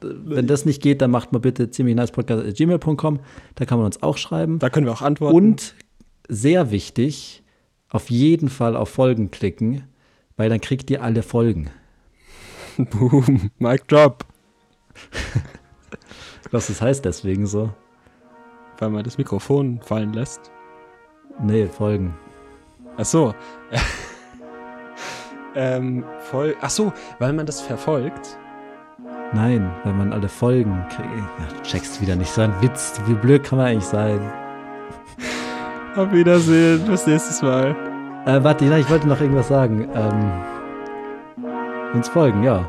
wenn das nicht geht, dann macht mal bitte ziemlich nice podcast.gmail.com. Da kann man uns auch schreiben. da können wir auch antworten. Und sehr wichtig, auf jeden Fall auf Folgen klicken, weil dann kriegt ihr alle Folgen. *laughs* Boom, Mic Drop, *laughs* Was das heißt deswegen so? weil man das Mikrofon fallen lässt. Nee, Folgen. Ach so. *laughs* ähm, voll. Ach so, weil man das verfolgt. Nein, weil man alle Folgen kriegt. Ja, du checkst wieder nicht. So ein Witz. Wie blöd kann man eigentlich sein? Auf Wiedersehen, bis nächstes Mal. Äh, warte, ich wollte noch irgendwas sagen. Ähm, uns folgen, ja.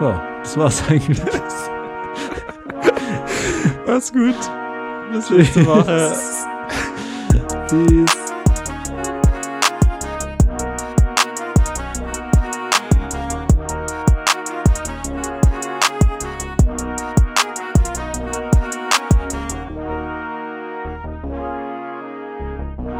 Ja, das war's *laughs* eigentlich. Mach's gut. Bis nächste Woche. *laughs* Tschüss.